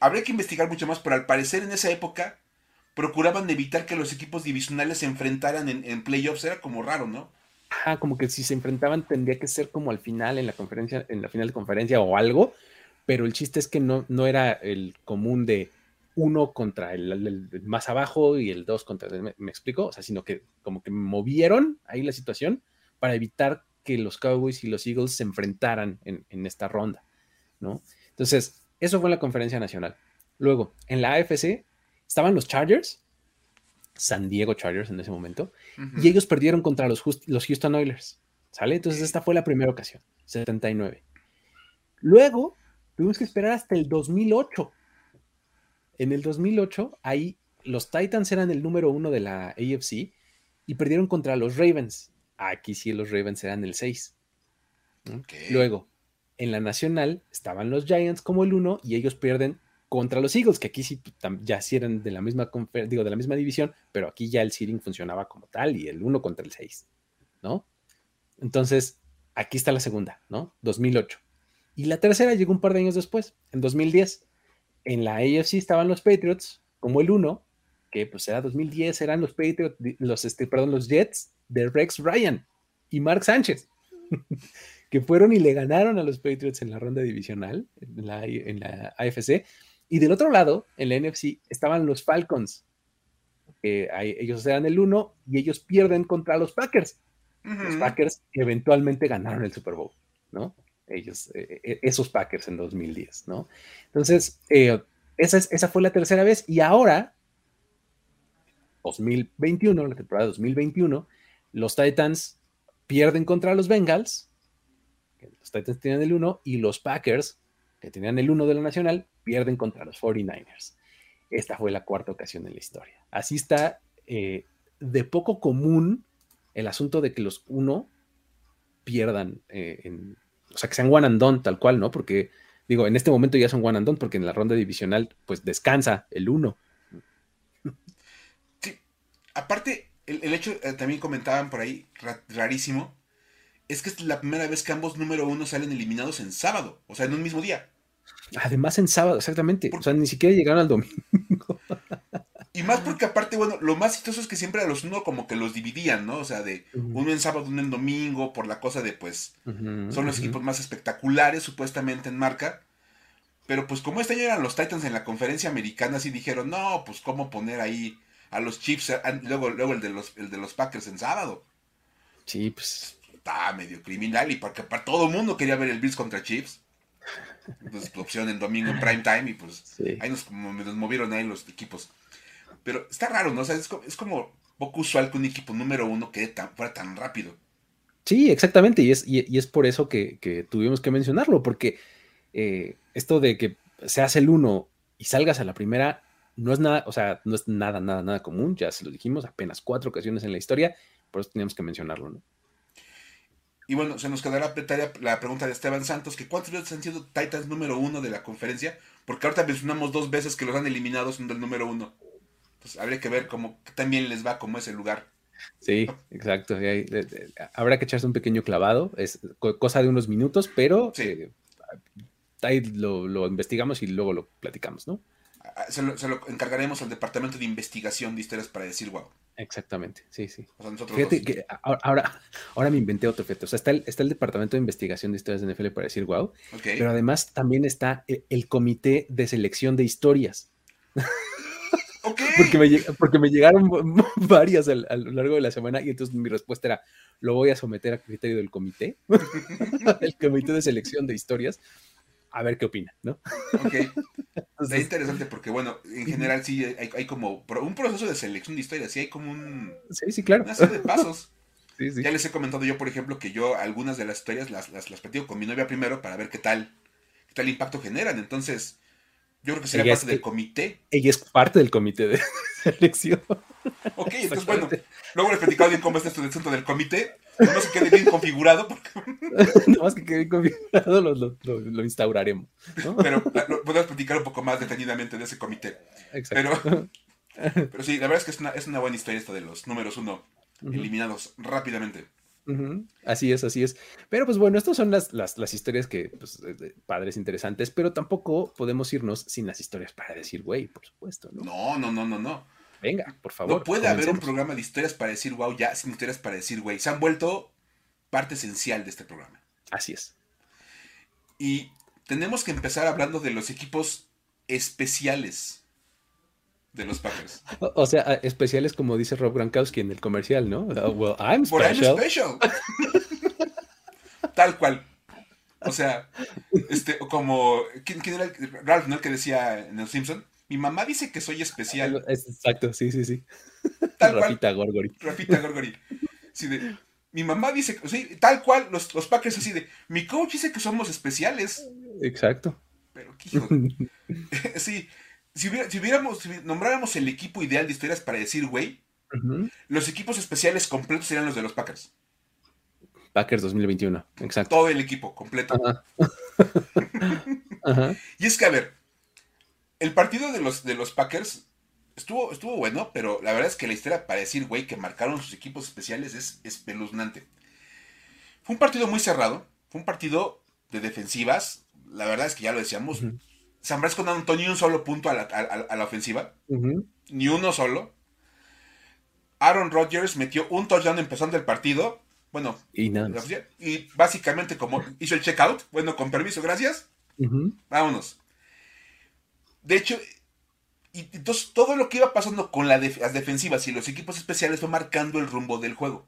habría que investigar mucho más, pero al parecer en esa época procuraban evitar que los equipos divisionales se enfrentaran en, playoffs, era como raro, ¿no? Ajá, como que si se enfrentaban tendría que ser como al final en la conferencia, en la final de conferencia o algo, pero el chiste es que no, no era el común de uno contra el, más abajo y el dos contra el, ¿me, explico? O sea, sino que como que movieron ahí la situación para evitar que los Cowboys y los Eagles se enfrentaran en, en esta ronda, ¿no? Entonces, eso fue en la conferencia nacional. Luego, en la AFC estaban los Chargers, San Diego Chargers en ese momento, y ellos perdieron contra los, los Houston Oilers. ¿Sale? Entonces, esta fue la primera ocasión, 79. Luego, tuvimos que esperar hasta el 2008. En el 2008, ahí los Titans eran el número uno de la AFC y perdieron contra los Ravens. Aquí sí, los Ravens eran el 6. Luego, en la nacional estaban los Giants como el 1 y ellos pierden contra los Eagles, que aquí sí ya sí eran de la misma digo, de la misma división, pero aquí ya el seeding funcionaba como tal y el 1 contra el 6, ¿no? Entonces, aquí está la segunda, ¿no? 2008. Y la tercera llegó un par de años después, en 2010. En la AFC estaban los Patriots como el 1, que pues era 2010, eran los Patriots, los, este, perdón, los Jets de Rex Ryan y Mark Sánchez. que fueron y le ganaron a los Patriots en la ronda divisional, en la, en la AFC. Y del otro lado, en la NFC, estaban los Falcons. ellos eran el uno y ellos pierden contra los Packers. Los Packers eventualmente ganaron el Super Bowl, ¿no? Ellos, eh, eh, esos Packers en 2010, ¿no? Entonces, eh, esa, esa fue la tercera vez y ahora, 2021, la temporada 2021, los Titans pierden contra los Bengals los Titans tenían el 1 y los Packers, que tenían el 1 de la Nacional, pierden contra los 49ers. Esta fue la cuarta ocasión en la historia. Así está eh, de poco común el asunto de que los 1 pierdan, eh, o sea, que sean one and done tal cual, ¿no? Porque, digo, en este momento ya son one and done porque en la ronda divisional, pues descansa el 1. Sí, aparte, el, hecho, eh, también comentaban por ahí, rarísimo, es que es la primera vez que ambos número uno salen eliminados en sábado, o sea, en un mismo día. Además en sábado, exactamente. o sea, ni siquiera llegaron al domingo. y más porque aparte, bueno, lo más chistoso es que siempre a los uno como que los dividían, ¿no? O sea, de uno en sábado, uno en domingo, por la cosa de pues son los equipos más espectaculares supuestamente en marca. Pero pues como este año eran los Titans en la conferencia americana, sí dijeron, no, pues cómo poner ahí a los Chiefs, luego, luego el, de los, el de los Packers en sábado. Sí, pues medio criminal y porque para todo el mundo quería ver el Bills contra Chiefs. Pues, opción en domingo en prime time y pues ahí nos, movieron ahí los equipos. Pero está raro, ¿no? O sea, es, como poco usual que un equipo número uno quede tan, fuera tan rápido. Sí, exactamente, y es, y, es por eso que, tuvimos que mencionarlo, porque eh, esto de que se hace el uno y salgas a la primera, no es nada, o sea, no es nada, nada, nada común, ya se lo dijimos, apenas cuatro ocasiones en la historia, por eso teníamos que mencionarlo, ¿no? Y bueno, se nos quedará la pregunta de Esteban Santos, que ¿cuántos veces han sido Titans número uno de la conferencia? Porque ahorita mencionamos dos veces que los han eliminado siendo el número uno. Pues habría que ver cómo también les va como ese lugar. Sí, exacto. habrá que echarse un pequeño clavado. Es cosa de unos minutos, pero eh, ahí lo, investigamos y luego lo platicamos, ¿no? Ah, se lo, se lo, encargaremos al departamento de investigación de historias para decir, wow. Exactamente, sí, sí. fíjate que ahora, ahora me inventé otro fíjate. O sea, está el, está el Departamento de Investigación de Historias de NFL para decir wow. Pero además también está el, Comité de Selección de Historias. porque, me, porque me llegaron varias a lo largo de la semana y entonces mi respuesta era, lo voy a someter a criterio del comité, el Comité de Selección de Historias, a ver qué opina, ¿no? Ok. es interesante porque, bueno, en general sí hay, como un proceso de selección de historias, sí hay como un... Sí, sí, claro. Una serie de pasos. Sí, sí. Ya les he comentado yo, por ejemplo, que yo algunas de las historias las, las, platico con mi novia primero para ver qué tal, qué tal impacto generan. Entonces, Yo creo que sería Ella parte es- del comité. Ella es parte del comité de selección. Ok, entonces bueno, luego les platicado bien cómo está esto del centro del comité. No se quede bien configurado, porque- Nada más que quede configurado lo, lo- lo- lo instauraremos. ¿no? pero ah, podemos platicar un poco más detenidamente de ese comité. Exacto. Pero, pero sí, la verdad es que es una, es una buena historia esta de los números uno eliminados rápidamente. Así es, así es. Pero pues bueno, estas son las, las, las historias que, pues, de- padres interesantes, pero tampoco podemos irnos sin las historias para decir, güey, por supuesto, ¿no? No, no, no, no, no. Venga, por favor. No puede haber un programa de historias para decir wow ya sin historias para decir güey. Se han vuelto parte esencial de este programa. Así es. Y tenemos que empezar hablando de los equipos especiales de los Packers. O, o sea, especiales como dice Rob Gronkowski en el comercial, ¿no? Uh, Well, I'm Por I'm special. special. Tal cual. O sea, este, como. ¿Quién, quién era el, Ralph, ¿no? El que decía en Los Simpson. Mi mamá dice que soy especial. Es- Exacto, sí, sí, sí. Tal cual. Rafita Gorgori. Rafita Gorgori. Así de. Mi mamá dice sí, tal cual, los, los Packers así de. Mi coach dice que somos especiales. Exacto. Pero, qué hijo Sí. Si, hubiera- si hubiéramos. Si nombráramos el equipo ideal de historias para decir, güey, los equipos especiales completos serían los de los Packers. Packers 2021, exacto. Todo el equipo completo. Y es que, a ver, el partido de los, de los Packers estuvo, estuvo bueno, pero la verdad es que la historia para decir, güey, que marcaron sus equipos especiales es espeluznante. Fue un partido muy cerrado, fue un partido de defensivas, la verdad es que ya lo decíamos. San Francisco no anotó ni un solo punto a la, a- la ofensiva, ni uno solo. Aaron Rodgers metió un touchdown empezando el partido, bueno, Y y básicamente como hizo el checkout, bueno, con permiso, gracias. Vámonos. De hecho, y entonces todo lo que iba pasando con la def- las defensivas y los equipos especiales fue marcando el rumbo del juego.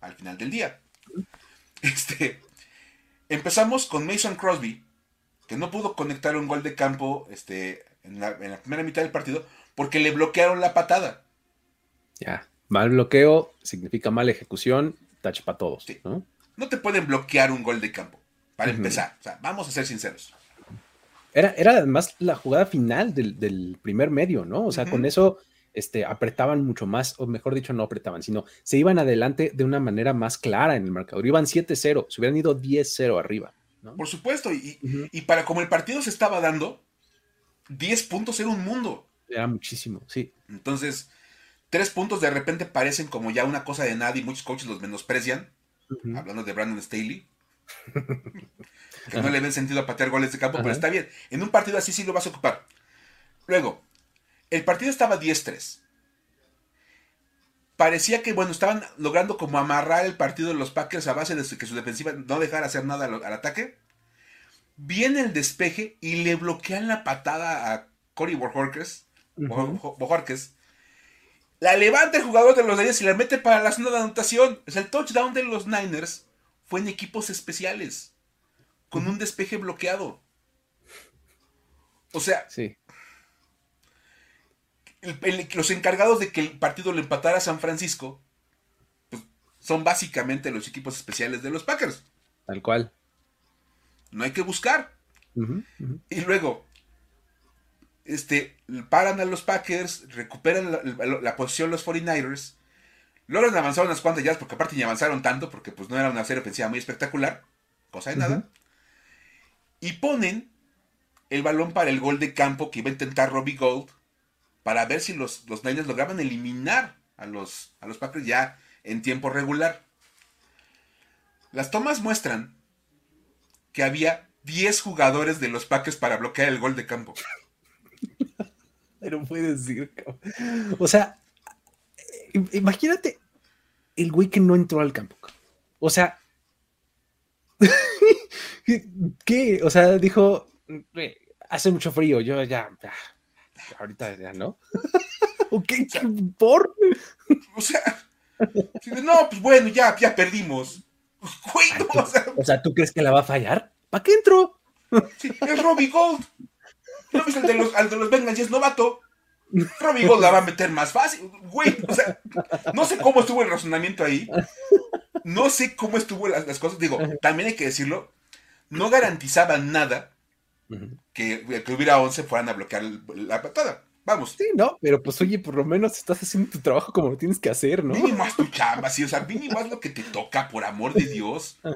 Al final del día. Este. Empezamos con Mason Crosby, que no pudo conectar un gol de campo este, en, la, en la primera mitad del partido porque le bloquearon la patada. Ya. Mal bloqueo significa mala ejecución, touch para todos, Sí. ¿no? No te pueden bloquear un gol de campo. Para empezar. O sea, vamos a ser sinceros. Era, era además la jugada final del, del primer medio, ¿no? O sea, con eso este, apretaban mucho más, o mejor dicho, no apretaban, sino se iban adelante de una manera más clara en el marcador. Iban 7-0, se hubieran ido 10-0 arriba, ¿no? Por supuesto. Y, y para como el partido se estaba dando, 10 puntos era un mundo. Era muchísimo, sí. Entonces, tres puntos de repente parecen como ya una cosa de nada y muchos coaches los menosprecian. Hablando de Brandon Staley. que no le ven sentido a patear goles de campo, pero está bien. En un partido así sí lo vas a ocupar. Luego, el partido estaba 10-3. Parecía que, bueno, estaban logrando como amarrar el partido de los Packers a base de que su defensiva no dejara hacer nada al, al ataque. Viene el despeje y le bloquean la patada a Cory Bojorquez. La levanta el jugador de los Niners y la mete para la zona de anotación. O sea, el touchdown de los Niners fue en equipos especiales. Con un despeje bloqueado. O sea, Sí. El- el- los encargados de que el partido lo empatara a San Francisco pues, son básicamente los equipos especiales de los Packers. Tal cual. No hay que buscar. Y luego, este, paran a los Packers, recuperan la, la- la posición los 49ers, logran avanzar unas cuantas yardas, porque aparte ni avanzaron tanto, porque pues no era una serie ofensiva muy espectacular, cosa de nada, y ponen el balón para el gol de campo que iba a intentar Robbie Gold, para ver si los, los Niners lograban eliminar a los, a los Packers ya en tiempo regular. Las tomas muestran que había 10 jugadores de los Packers para bloquear el gol de campo. Pero puedes decir. O sea, im- imagínate el güey que no entró al campo. O sea, ¿qué? O sea, dijo, "Güey, hace mucho frío, yo ya, ahorita ya no. ok, ¿por? O sea, no, pues bueno, ya, ya perdimos. Güey, no, o sea, O sea, ¿tú crees que la va a fallar? ¿Para qué entró? sí, es Robbie Gold. ¿No viste el de los, al de los Bengals y es novato? Robbie Gold la va a meter más fácil. Güey, o sea, no sé cómo estuvo el razonamiento ahí. No sé cómo estuvo las, las cosas. Digo, también hay que decirlo, no garantizaba nada que, que hubiera 11 fueran a bloquear la patada. Vamos. Sí, no, pero pues oye, por lo menos estás haciendo tu trabajo como lo tienes que hacer, ¿no? Mínimo haz tu chamba, sí, o sea, mínimo haz lo que te toca, por amor de Dios.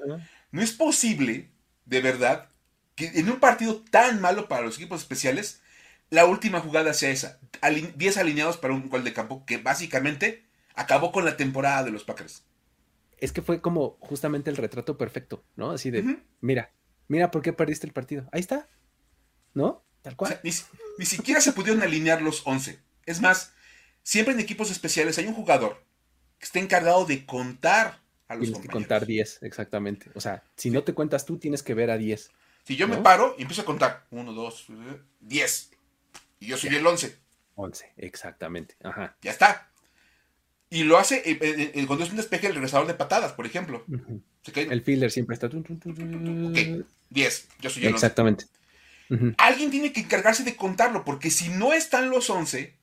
No es posible, de verdad, que en un partido tan malo para los equipos especiales, la última jugada sea esa. 10 alineados para un gol de campo que básicamente acabó con la temporada de los Packers. Es que fue como justamente el retrato perfecto, ¿no? Así de, mira, mira por qué perdiste el partido. Ahí está, ¿no? Tal cual. ni, siquiera se pudieron alinear los 11. Es más, siempre en equipos especiales hay un jugador que está encargado de contar a los Tienes que contar 10, exactamente. O sea, si no te cuentas tú, tienes que ver a 10. Si yo me paro y empiezo a contar 1, 2, 10. Y yo soy el 11. 11, exactamente. Ajá. Ya está. Y lo hace eh, eh, eh, cuando es un despeje el regresador de patadas, por ejemplo. El fielder siempre está. Ok, 10. Yo soy el 11. Alguien tiene que encargarse de contarlo, porque si no están los 11,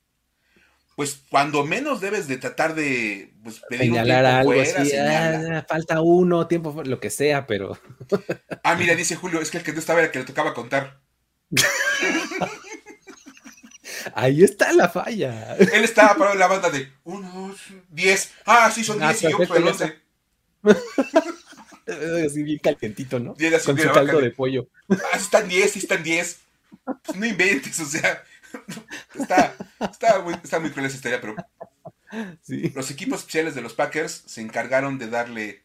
pues cuando menos debes de tratar de pues, pedir señalar algo así, ah, falta uno, tiempo, lo que sea, pero... ah, mira, dice Julio, es que el que no estaba era el que le tocaba contar. Ahí está la falla. Él estaba parado en la banda de 1, 2, 10. Ah, sí, son 10 ah, y yo soy el 11. Así bien calientito, ¿no? Con su caldo de pollo. Ah, están 10, sí están 10. Pues no inventes, o sea. Está, está, muy, está muy cruel esa historia, pero. Los equipos especiales de los Packers se encargaron de darle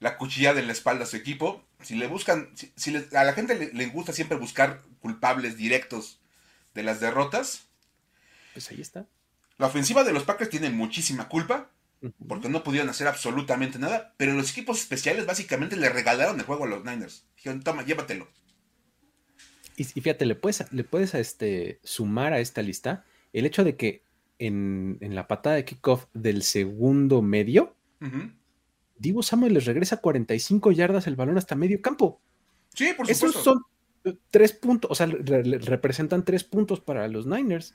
la cuchillada en la espalda a su equipo. Si le buscan, si, a la gente le, gusta siempre buscar culpables directos de las derrotas. Pues ahí está. La ofensiva de los Packers tiene muchísima culpa porque no pudieron hacer absolutamente nada, pero los equipos especiales básicamente le regalaron el juego a los Niners. Dijeron, toma, llévatelo. Y, fíjate, le puedes, le puedes este, sumar a esta lista el hecho de que en, la patada de kickoff del segundo medio, Divo Samuel les regresa 45 yardas el balón hasta medio campo. Sí, por supuesto. Esos son eh, tres puntos, o sea, representan tres puntos para los Niners.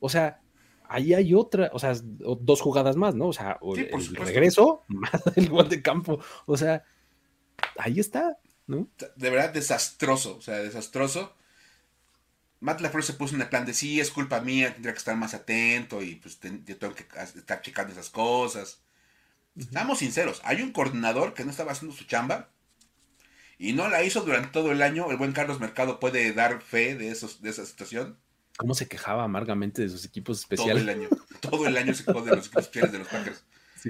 O sea, ahí hay otra, o sea, dos jugadas más, ¿no? O sea, el regreso más el gol de campo. O sea, ahí está, ¿no? De verdad, desastroso, o sea, desastroso. Matt LaFleur se puso en el plan de sí, es culpa mía, tendría que estar más atento y pues yo tengo que estar checando esas cosas. Estamos sinceros, hay un coordinador que no estaba haciendo su chamba y no la hizo durante todo el año. El buen Carlos Mercado puede dar fe de, esos, de esa situación cómo se quejaba amargamente de sus equipos especiales. Todo el año, todo el año se quejó de los equipos especiales de los Packers.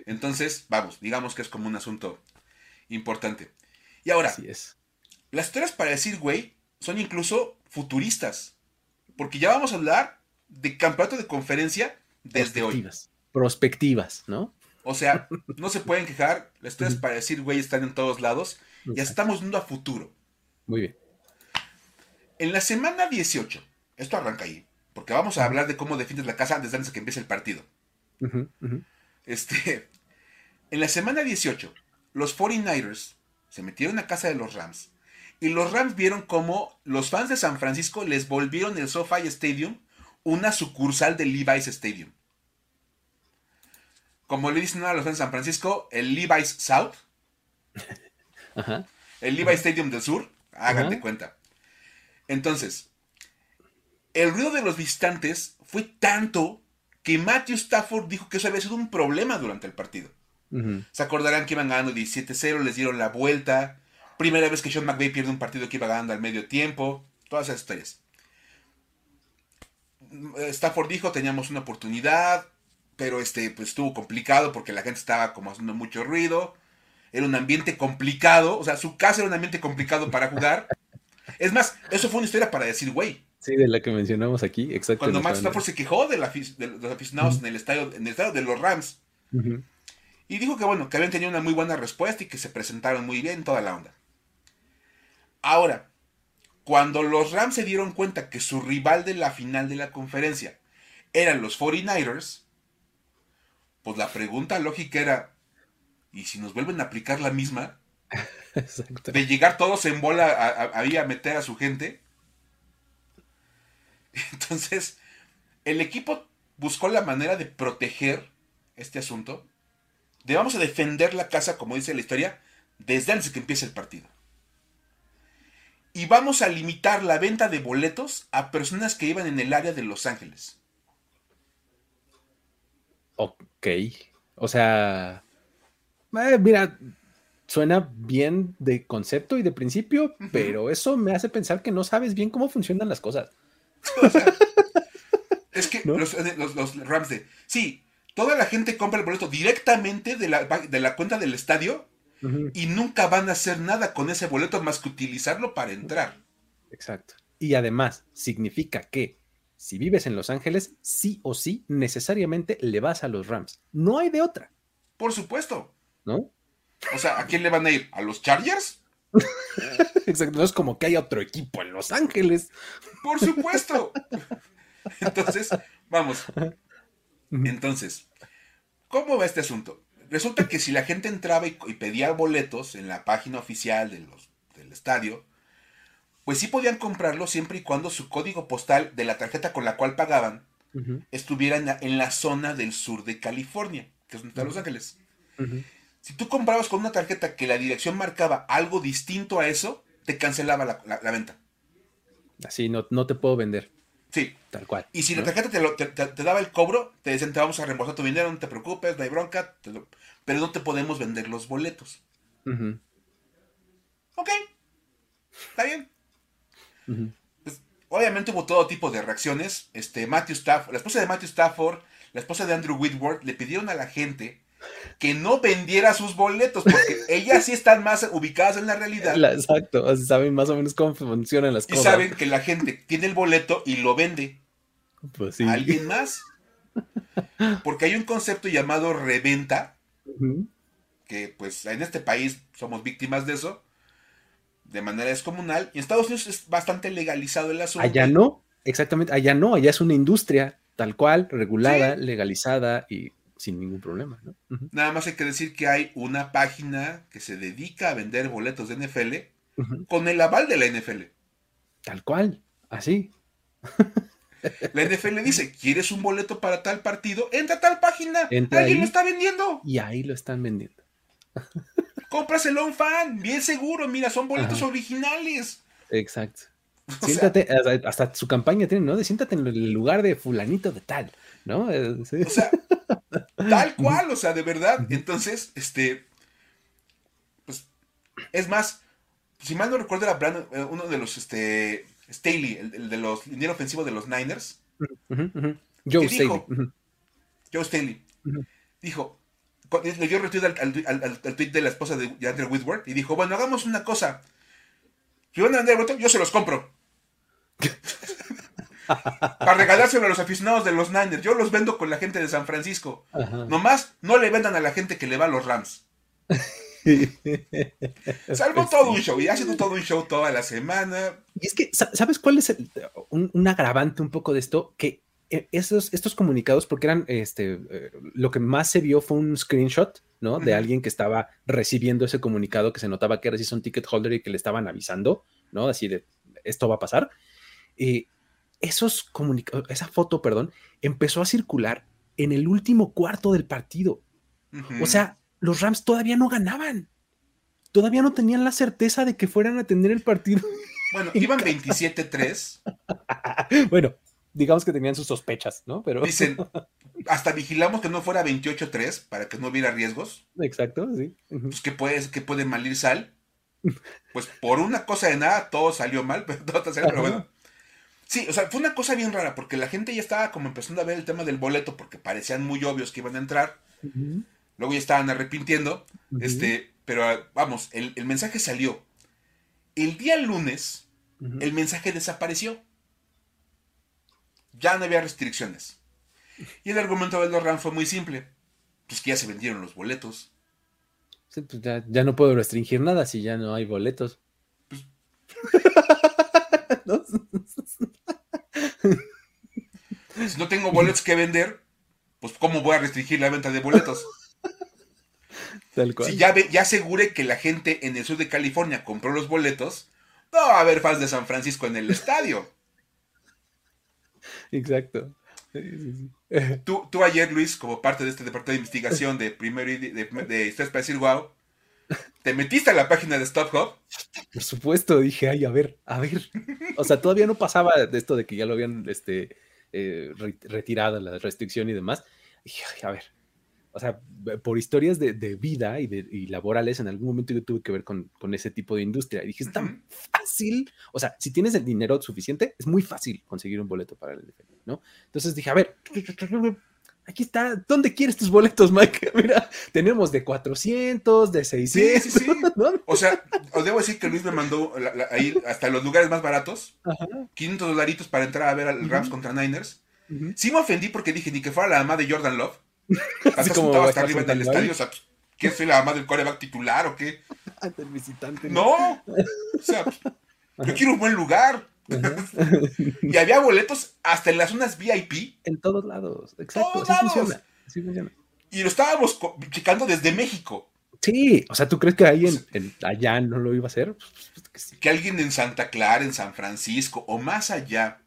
Entonces, vamos, digamos que es como un asunto importante. Y ahora, es. las historias para decir, güey, son incluso futuristas. Porque ya vamos a hablar de campeonato de conferencia desde hoy. Prospectivas, ¿no? O sea, no se pueden quejar. Las historias para decir, güey, están en todos lados. Ya estamos viendo a futuro. Muy bien. En la semana 18, esto arranca ahí. Porque vamos a hablar de cómo defiendes la casa antes de que empiece el partido. Este, en la semana 18, los 49ers se metieron a casa de los Rams. Y los Rams vieron cómo los fans de San Francisco les volvieron el SoFi Stadium una sucursal del Levi's Stadium. Como le dicen a los fans de San Francisco, el Levi's South. El Levi's Stadium del Sur. Háganse cuenta. Entonces, el ruido de los visitantes fue tanto que Matthew Stafford dijo que eso había sido un problema durante el partido. Se acordarán que iban ganando 17-0, les dieron la vuelta. Primera vez que Sean McVay pierde un partido que iba ganando al medio tiempo. Todas esas historias. Stafford dijo, teníamos una oportunidad, pero este, pues estuvo complicado porque la gente estaba como haciendo mucho ruido. Era un ambiente complicado, o sea, su casa era un ambiente complicado para jugar. Es más, eso fue una historia para decir, güey, Sí, de la que mencionamos aquí, exacto. Cuando Matt Stafford se quejó de, los aficionados en, el estadio, en el estadio de los Rams. Y dijo que bueno, que habían tenido una muy buena respuesta y que se presentaron muy bien toda la onda. Ahora, cuando los Rams se dieron cuenta que su rival de la final de la conferencia eran los 49ers, pues la pregunta lógica era, ¿y si nos vuelven a aplicar la misma? De llegar todos en bola ahí a meter a su gente Entonces, el equipo buscó la manera de proteger este asunto. De vamos a defender la casa, como dice la historia, desde antes de que empiece el partido. y vamos a limitar la venta de boletos a personas que iban en el área de Los Ángeles. Ok. O sea, eh, mira, suena bien de concepto y de principio, pero eso me hace pensar que no sabes bien cómo funcionan las cosas. es que los, Rams de... Sí, toda la gente compra el boleto directamente de la, de la cuenta del estadio y nunca van a hacer nada con ese boleto más que utilizarlo para entrar. Exacto. Y además, significa que si vives en Los Ángeles, sí o sí, necesariamente le vas a los Rams. No hay de otra. Por supuesto. ¿No? O sea, ¿a quién le van a ir? ¿A los Chargers? Exacto, no es como que haya otro equipo en Los Ángeles. Por supuesto. Entonces, vamos. Entonces, ¿cómo va este asunto? Resulta que si la gente entraba y, pedía boletos en la página oficial de los, del estadio, pues sí podían comprarlo siempre y cuando su código postal de la tarjeta con la cual pagaban estuviera en la, zona del sur de California, que es donde está Los Ángeles. Si tú comprabas con una tarjeta que la dirección marcaba algo distinto a eso, te cancelaba la, venta. Así no, no te puedo vender. Sí. Tal cual. Y si la tarjeta te, daba el cobro, te decían, te vamos a reembolsar tu dinero, no te preocupes, no hay bronca, pero no te podemos vender los boletos. Ok. Está bien. pues, obviamente hubo todo tipo de reacciones. Este, Matthew Stafford, la esposa de Matthew Stafford, la esposa de Andrew Whitworth, le pidieron a la gente que no vendiera sus boletos, porque ellas sí están más ubicadas en la realidad. exacto, saben más o menos cómo funcionan las cosas. Y saben que la gente tiene el boleto y lo vende. Pues sí. ¿A alguien más? Porque hay un concepto llamado reventa, que pues en este país somos víctimas de eso, de manera descomunal, y en Estados Unidos es bastante legalizado el asunto. Allá no, exactamente, allá no, allá es una industria tal cual, regulada, legalizada y sin ningún problema. ¿no? Nada más hay que decir que hay una página que se dedica a vender boletos de NFL con el aval de la NFL. Tal cual, así. La NFL dice, ¿quieres un boleto para tal partido? Entra a tal página. Alguien lo está vendiendo. Y ahí lo están vendiendo. Cómpraselo a un fan, bien seguro. Mira, son boletos originales. Exacto. Siéntate, hasta, su campaña tiene, ¿no? De siéntate en el lugar de fulanito de tal, ¿no? O sea, tal cual, o sea, de verdad. Entonces, este, pues, es más, si mal no recuerdo era eh, uno de los, este, Staley, el, de los dinero ofensivo de los Niners. Joe Staley. Joe Staley. Dijo, le dio retweet al, al, tweet de la esposa de Andrew Whitworth y dijo, bueno, hagamos una cosa. Si van a vender el yo se los compro. Para regalárselo a los aficionados de los Niners. Yo los vendo con la gente de San Francisco. Nomás no le vendan a la gente que le va a los Rams. Salvo todo un show y ha sido todo un show toda la semana. Y es que, ¿sabes cuál es un, agravante un poco de esto? Que eh, esos, estos comunicados, porque eran, este, eh, lo que más se vio fue un screenshot, ¿no? De alguien que estaba recibiendo ese comunicado, que se notaba que era un ticket holder y que le estaban avisando, ¿no? Así de, esto va a pasar. Y esos esa foto, perdón, empezó a circular en el último cuarto del partido. O sea, los Rams todavía no ganaban. Todavía no tenían la certeza de que fueran a tener el partido. Bueno, iban 27-3. bueno, digamos que tenían sus sospechas, ¿no? Pero... Dicen, hasta vigilamos que no fuera 28-3 para que no hubiera riesgos. Exacto, sí. Pues que puede, que puede mal ir sal. Pues por una cosa de nada, todo salió mal, pero todo salió, pero bueno. Sí, o sea, fue una cosa bien rara, porque la gente ya estaba como empezando a ver el tema del boleto, porque parecían muy obvios que iban a entrar. Luego ya estaban arrepintiendo. Este, pero vamos, el, mensaje salió. El día lunes, el mensaje desapareció. Ya no había restricciones. Y el argumento de los Rams fue muy simple. Pues que ya se vendieron los boletos. pues ya, no puedo restringir nada si ya no hay boletos. Pues si no tengo boletos que vender, pues ¿cómo voy a restringir la venta de boletos? Si ya, ya aseguré que la gente en el sur de California compró los boletos, no va a haber fans de San Francisco en el estadio. Exacto. Tú, ayer, Luis, como parte de este departamento de investigación de primero de, de, de Historias para decir wow, ¿Te metiste a la página de StubHub? Por supuesto, dije, ay, a ver, a ver. O sea, todavía no pasaba de esto de que ya lo habían este, eh, retirado la restricción y demás. Dije, ay, a ver. O sea, por historias de, vida y, de, laborales, en algún momento yo tuve que ver con, ese tipo de industria. Y dije, es tan fácil. O sea, si tienes el dinero suficiente, es muy fácil conseguir un boleto para el NFL, ¿no? Entonces dije, a ver, aquí está, ¿dónde quieres tus boletos, Mike? Mira, tenemos de 400, de 600. Sí, sí, sí. O sea, os debo decir que Luis me mandó ahí hasta los lugares más baratos, 500 dolaritos para entrar a ver al Rams contra Niners. Sí me ofendí porque dije, ni que fuera la mamá de Jordan Love. Así como hasta arriba en el estadio, o sea, ¿qué soy la mamá del coreback titular o qué? Del visitante. No, o sea, yo quiero un buen lugar. y había boletos hasta en las zonas VIP. En todos lados, exacto. Funciona, funciona. Y lo estábamos checando desde México. Sí, o sea, ¿tú crees que ahí en, allá no lo iba a hacer? Pues, pues, que, alguien en Santa Clara, en San Francisco o más allá,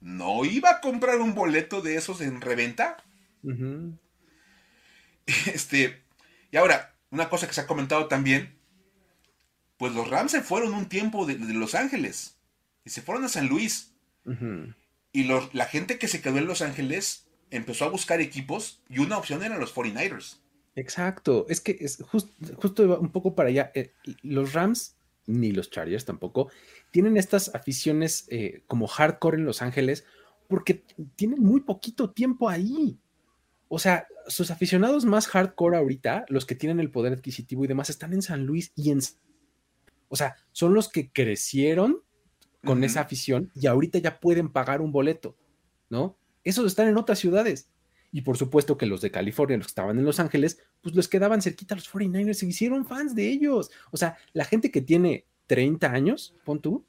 no iba a comprar un boleto de esos en reventa. Este, y ahora, una cosa que se ha comentado también, pues los Rams se fueron un tiempo de Los Ángeles y se fueron a San Luis. Y la gente que se quedó en Los Ángeles empezó a buscar equipos y una opción eran los 49ers. Exacto, es que es justo un poco para allá. Eh, los Rams, ni los Chargers tampoco, tienen estas aficiones eh, como hardcore en Los Ángeles porque tienen muy poquito tiempo ahí. O sea, sus aficionados más hardcore ahorita, los que tienen el poder adquisitivo y demás, están en San Luis y en... O sea, son los que crecieron con esa afición y ahorita ya pueden pagar un boleto, ¿no? Esos están en otras ciudades. Y por supuesto que los de California, los que estaban en Los Ángeles, pues les quedaban cerquita a los 49ers, se hicieron fans de ellos. O sea, la gente que tiene 30 años, pon tú,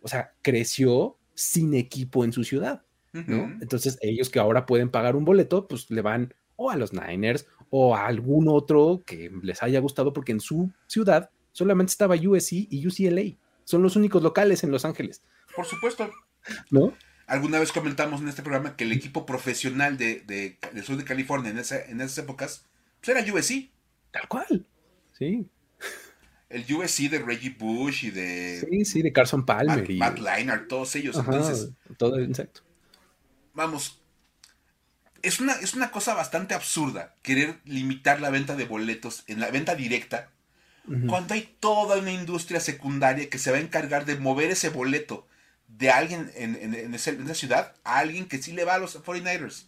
o sea, creció sin equipo en su ciudad, ¿no? Entonces, ellos que ahora pueden pagar un boleto, pues le van o a los Niners o a algún otro que les haya gustado, porque en su ciudad solamente estaba USC y UCLA. Son los únicos locales en Los Ángeles. Por supuesto. ¿No? Alguna vez comentamos en este programa que el equipo profesional de, de, del sur de California en, en esas épocas pues era USC. Tal cual. Sí. El USC de Reggie Bush y de. Sí, sí, de Carson Palmer. Matt, y... Matt Leinart, todos ellos. Entonces. Todo exacto. Vamos. Es una, es una cosa bastante absurda querer limitar la venta de boletos en la venta directa cuando hay toda una industria secundaria que se va a encargar de mover ese boleto de alguien en, esa ciudad a alguien que sí le va a los 49ers.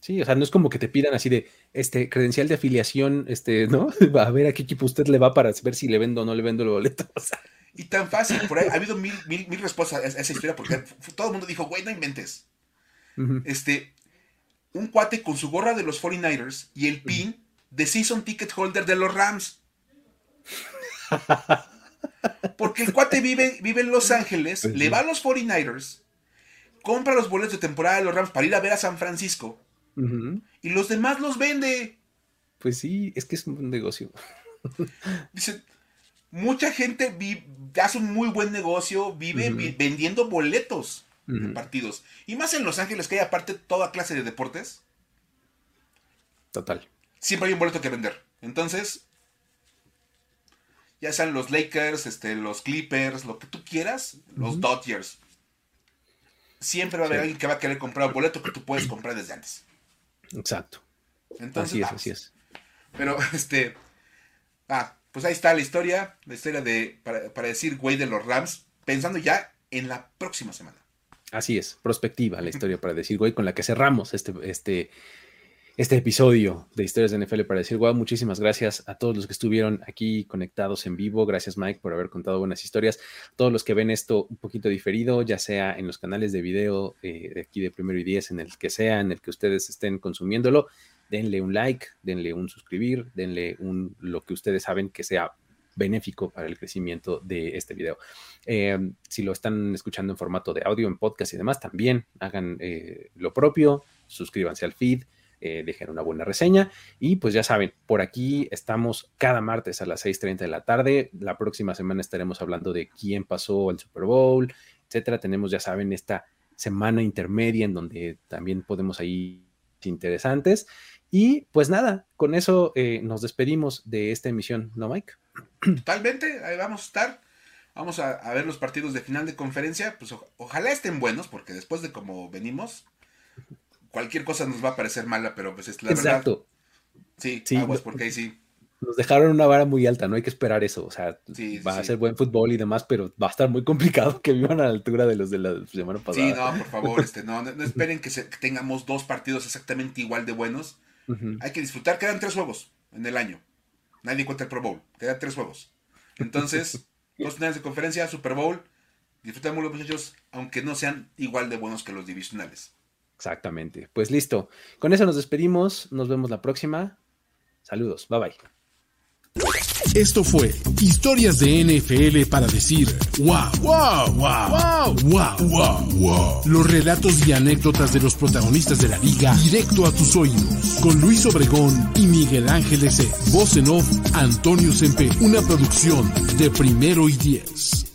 Sí, o sea, no es como que te pidan así de este credencial de afiliación, este, ¿no? Va a ver a qué equipo usted le va para ver si le vendo o no le vendo el boleto. Y tan fácil, por ahí ha habido mil, mil, mil respuestas a esa historia porque todo el mundo dijo, güey, no inventes. Este, un cuate con su gorra de los 49ers y el pin de season ticket holder de los Rams. Porque el cuate vive, vive en Los Ángeles, le va a los 49ers, compra los boletos de temporada de los Rams para ir a ver a San Francisco y los demás los vende. Pues sí, es que es un negocio. Dice, mucha gente hace un muy buen negocio, vive vendiendo boletos de partidos. Y más en Los Ángeles, que hay aparte toda clase de deportes. Total. Siempre hay un boleto que vender. Entonces, ya sean los Lakers, este, los Clippers, lo que tú quieras, los Dodgers. Siempre va a haber alguien que va a querer comprar un boleto que tú puedes comprar desde antes. Exacto. Entonces, así es, así es. Pero, este. Ah, pues ahí está la historia. La historia de. Para, para decir, güey, de los Rams. Pensando ya en la próxima semana. Así es, prospectiva la historia para decir, güey, con la que cerramos este, este, este episodio de Historias de NFL para decir, wow, muchísimas gracias a todos los que estuvieron aquí conectados en vivo. Gracias, Mike, por haber contado buenas historias. Todos los que ven esto un poquito diferido, ya sea en los canales de video eh, de aquí de Primero y Diez, en el que sea, en el que ustedes estén consumiéndolo, denle un like, denle un suscribir, denle un lo que ustedes saben que sea benéfico para el crecimiento de este video. Eh, si lo están escuchando en formato de audio, en podcast y demás, también hagan eh, lo propio, suscríbanse al feed eh, dejen una buena reseña. Y pues ya saben, por aquí estamos cada martes a las 6.30 de la tarde. La próxima semana estaremos hablando de quién pasó el Super Bowl, etcétera. Tenemos, ya saben, esta semana intermedia en donde también podemos ahí interesantes. Y pues nada, con eso eh, nos despedimos de esta emisión, ¿no, Mike? Totalmente, ahí vamos a estar. Vamos a, ver los partidos de final de conferencia. Pues ojalá estén buenos, porque después de cómo venimos, cualquier cosa nos va a parecer mala, pero pues es la Exacto. Sí, sí aguas, porque ahí sí. Nos dejaron una vara muy alta, no hay que esperar eso. O sea, va a ser buen fútbol y demás, pero va a estar muy complicado que vivan a la altura de los de la semana pasada. Sí, no, por favor, este, no, no, esperen que, tengamos dos partidos exactamente igual de buenos. Hay que disfrutar, quedan tres juegos en el año. Nadie cuenta el Pro Bowl, quedan tres juegos. Entonces, dos finales de conferencia, Super Bowl, disfrutamos los muchachos, aunque no sean igual de buenos que los divisionales. Exactamente. Pues listo. Con eso nos despedimos. Nos vemos la próxima. Saludos. Bye bye. Esto fue Historias de NFL para decir wow, wow, wow, wow, wow, wow, Los relatos y anécdotas de los protagonistas de la liga directo a tus oídos. Con Luis Obregón y Miguel Ángeles E. Voz en off, Antonio Sempe. Una producción de primero y diez.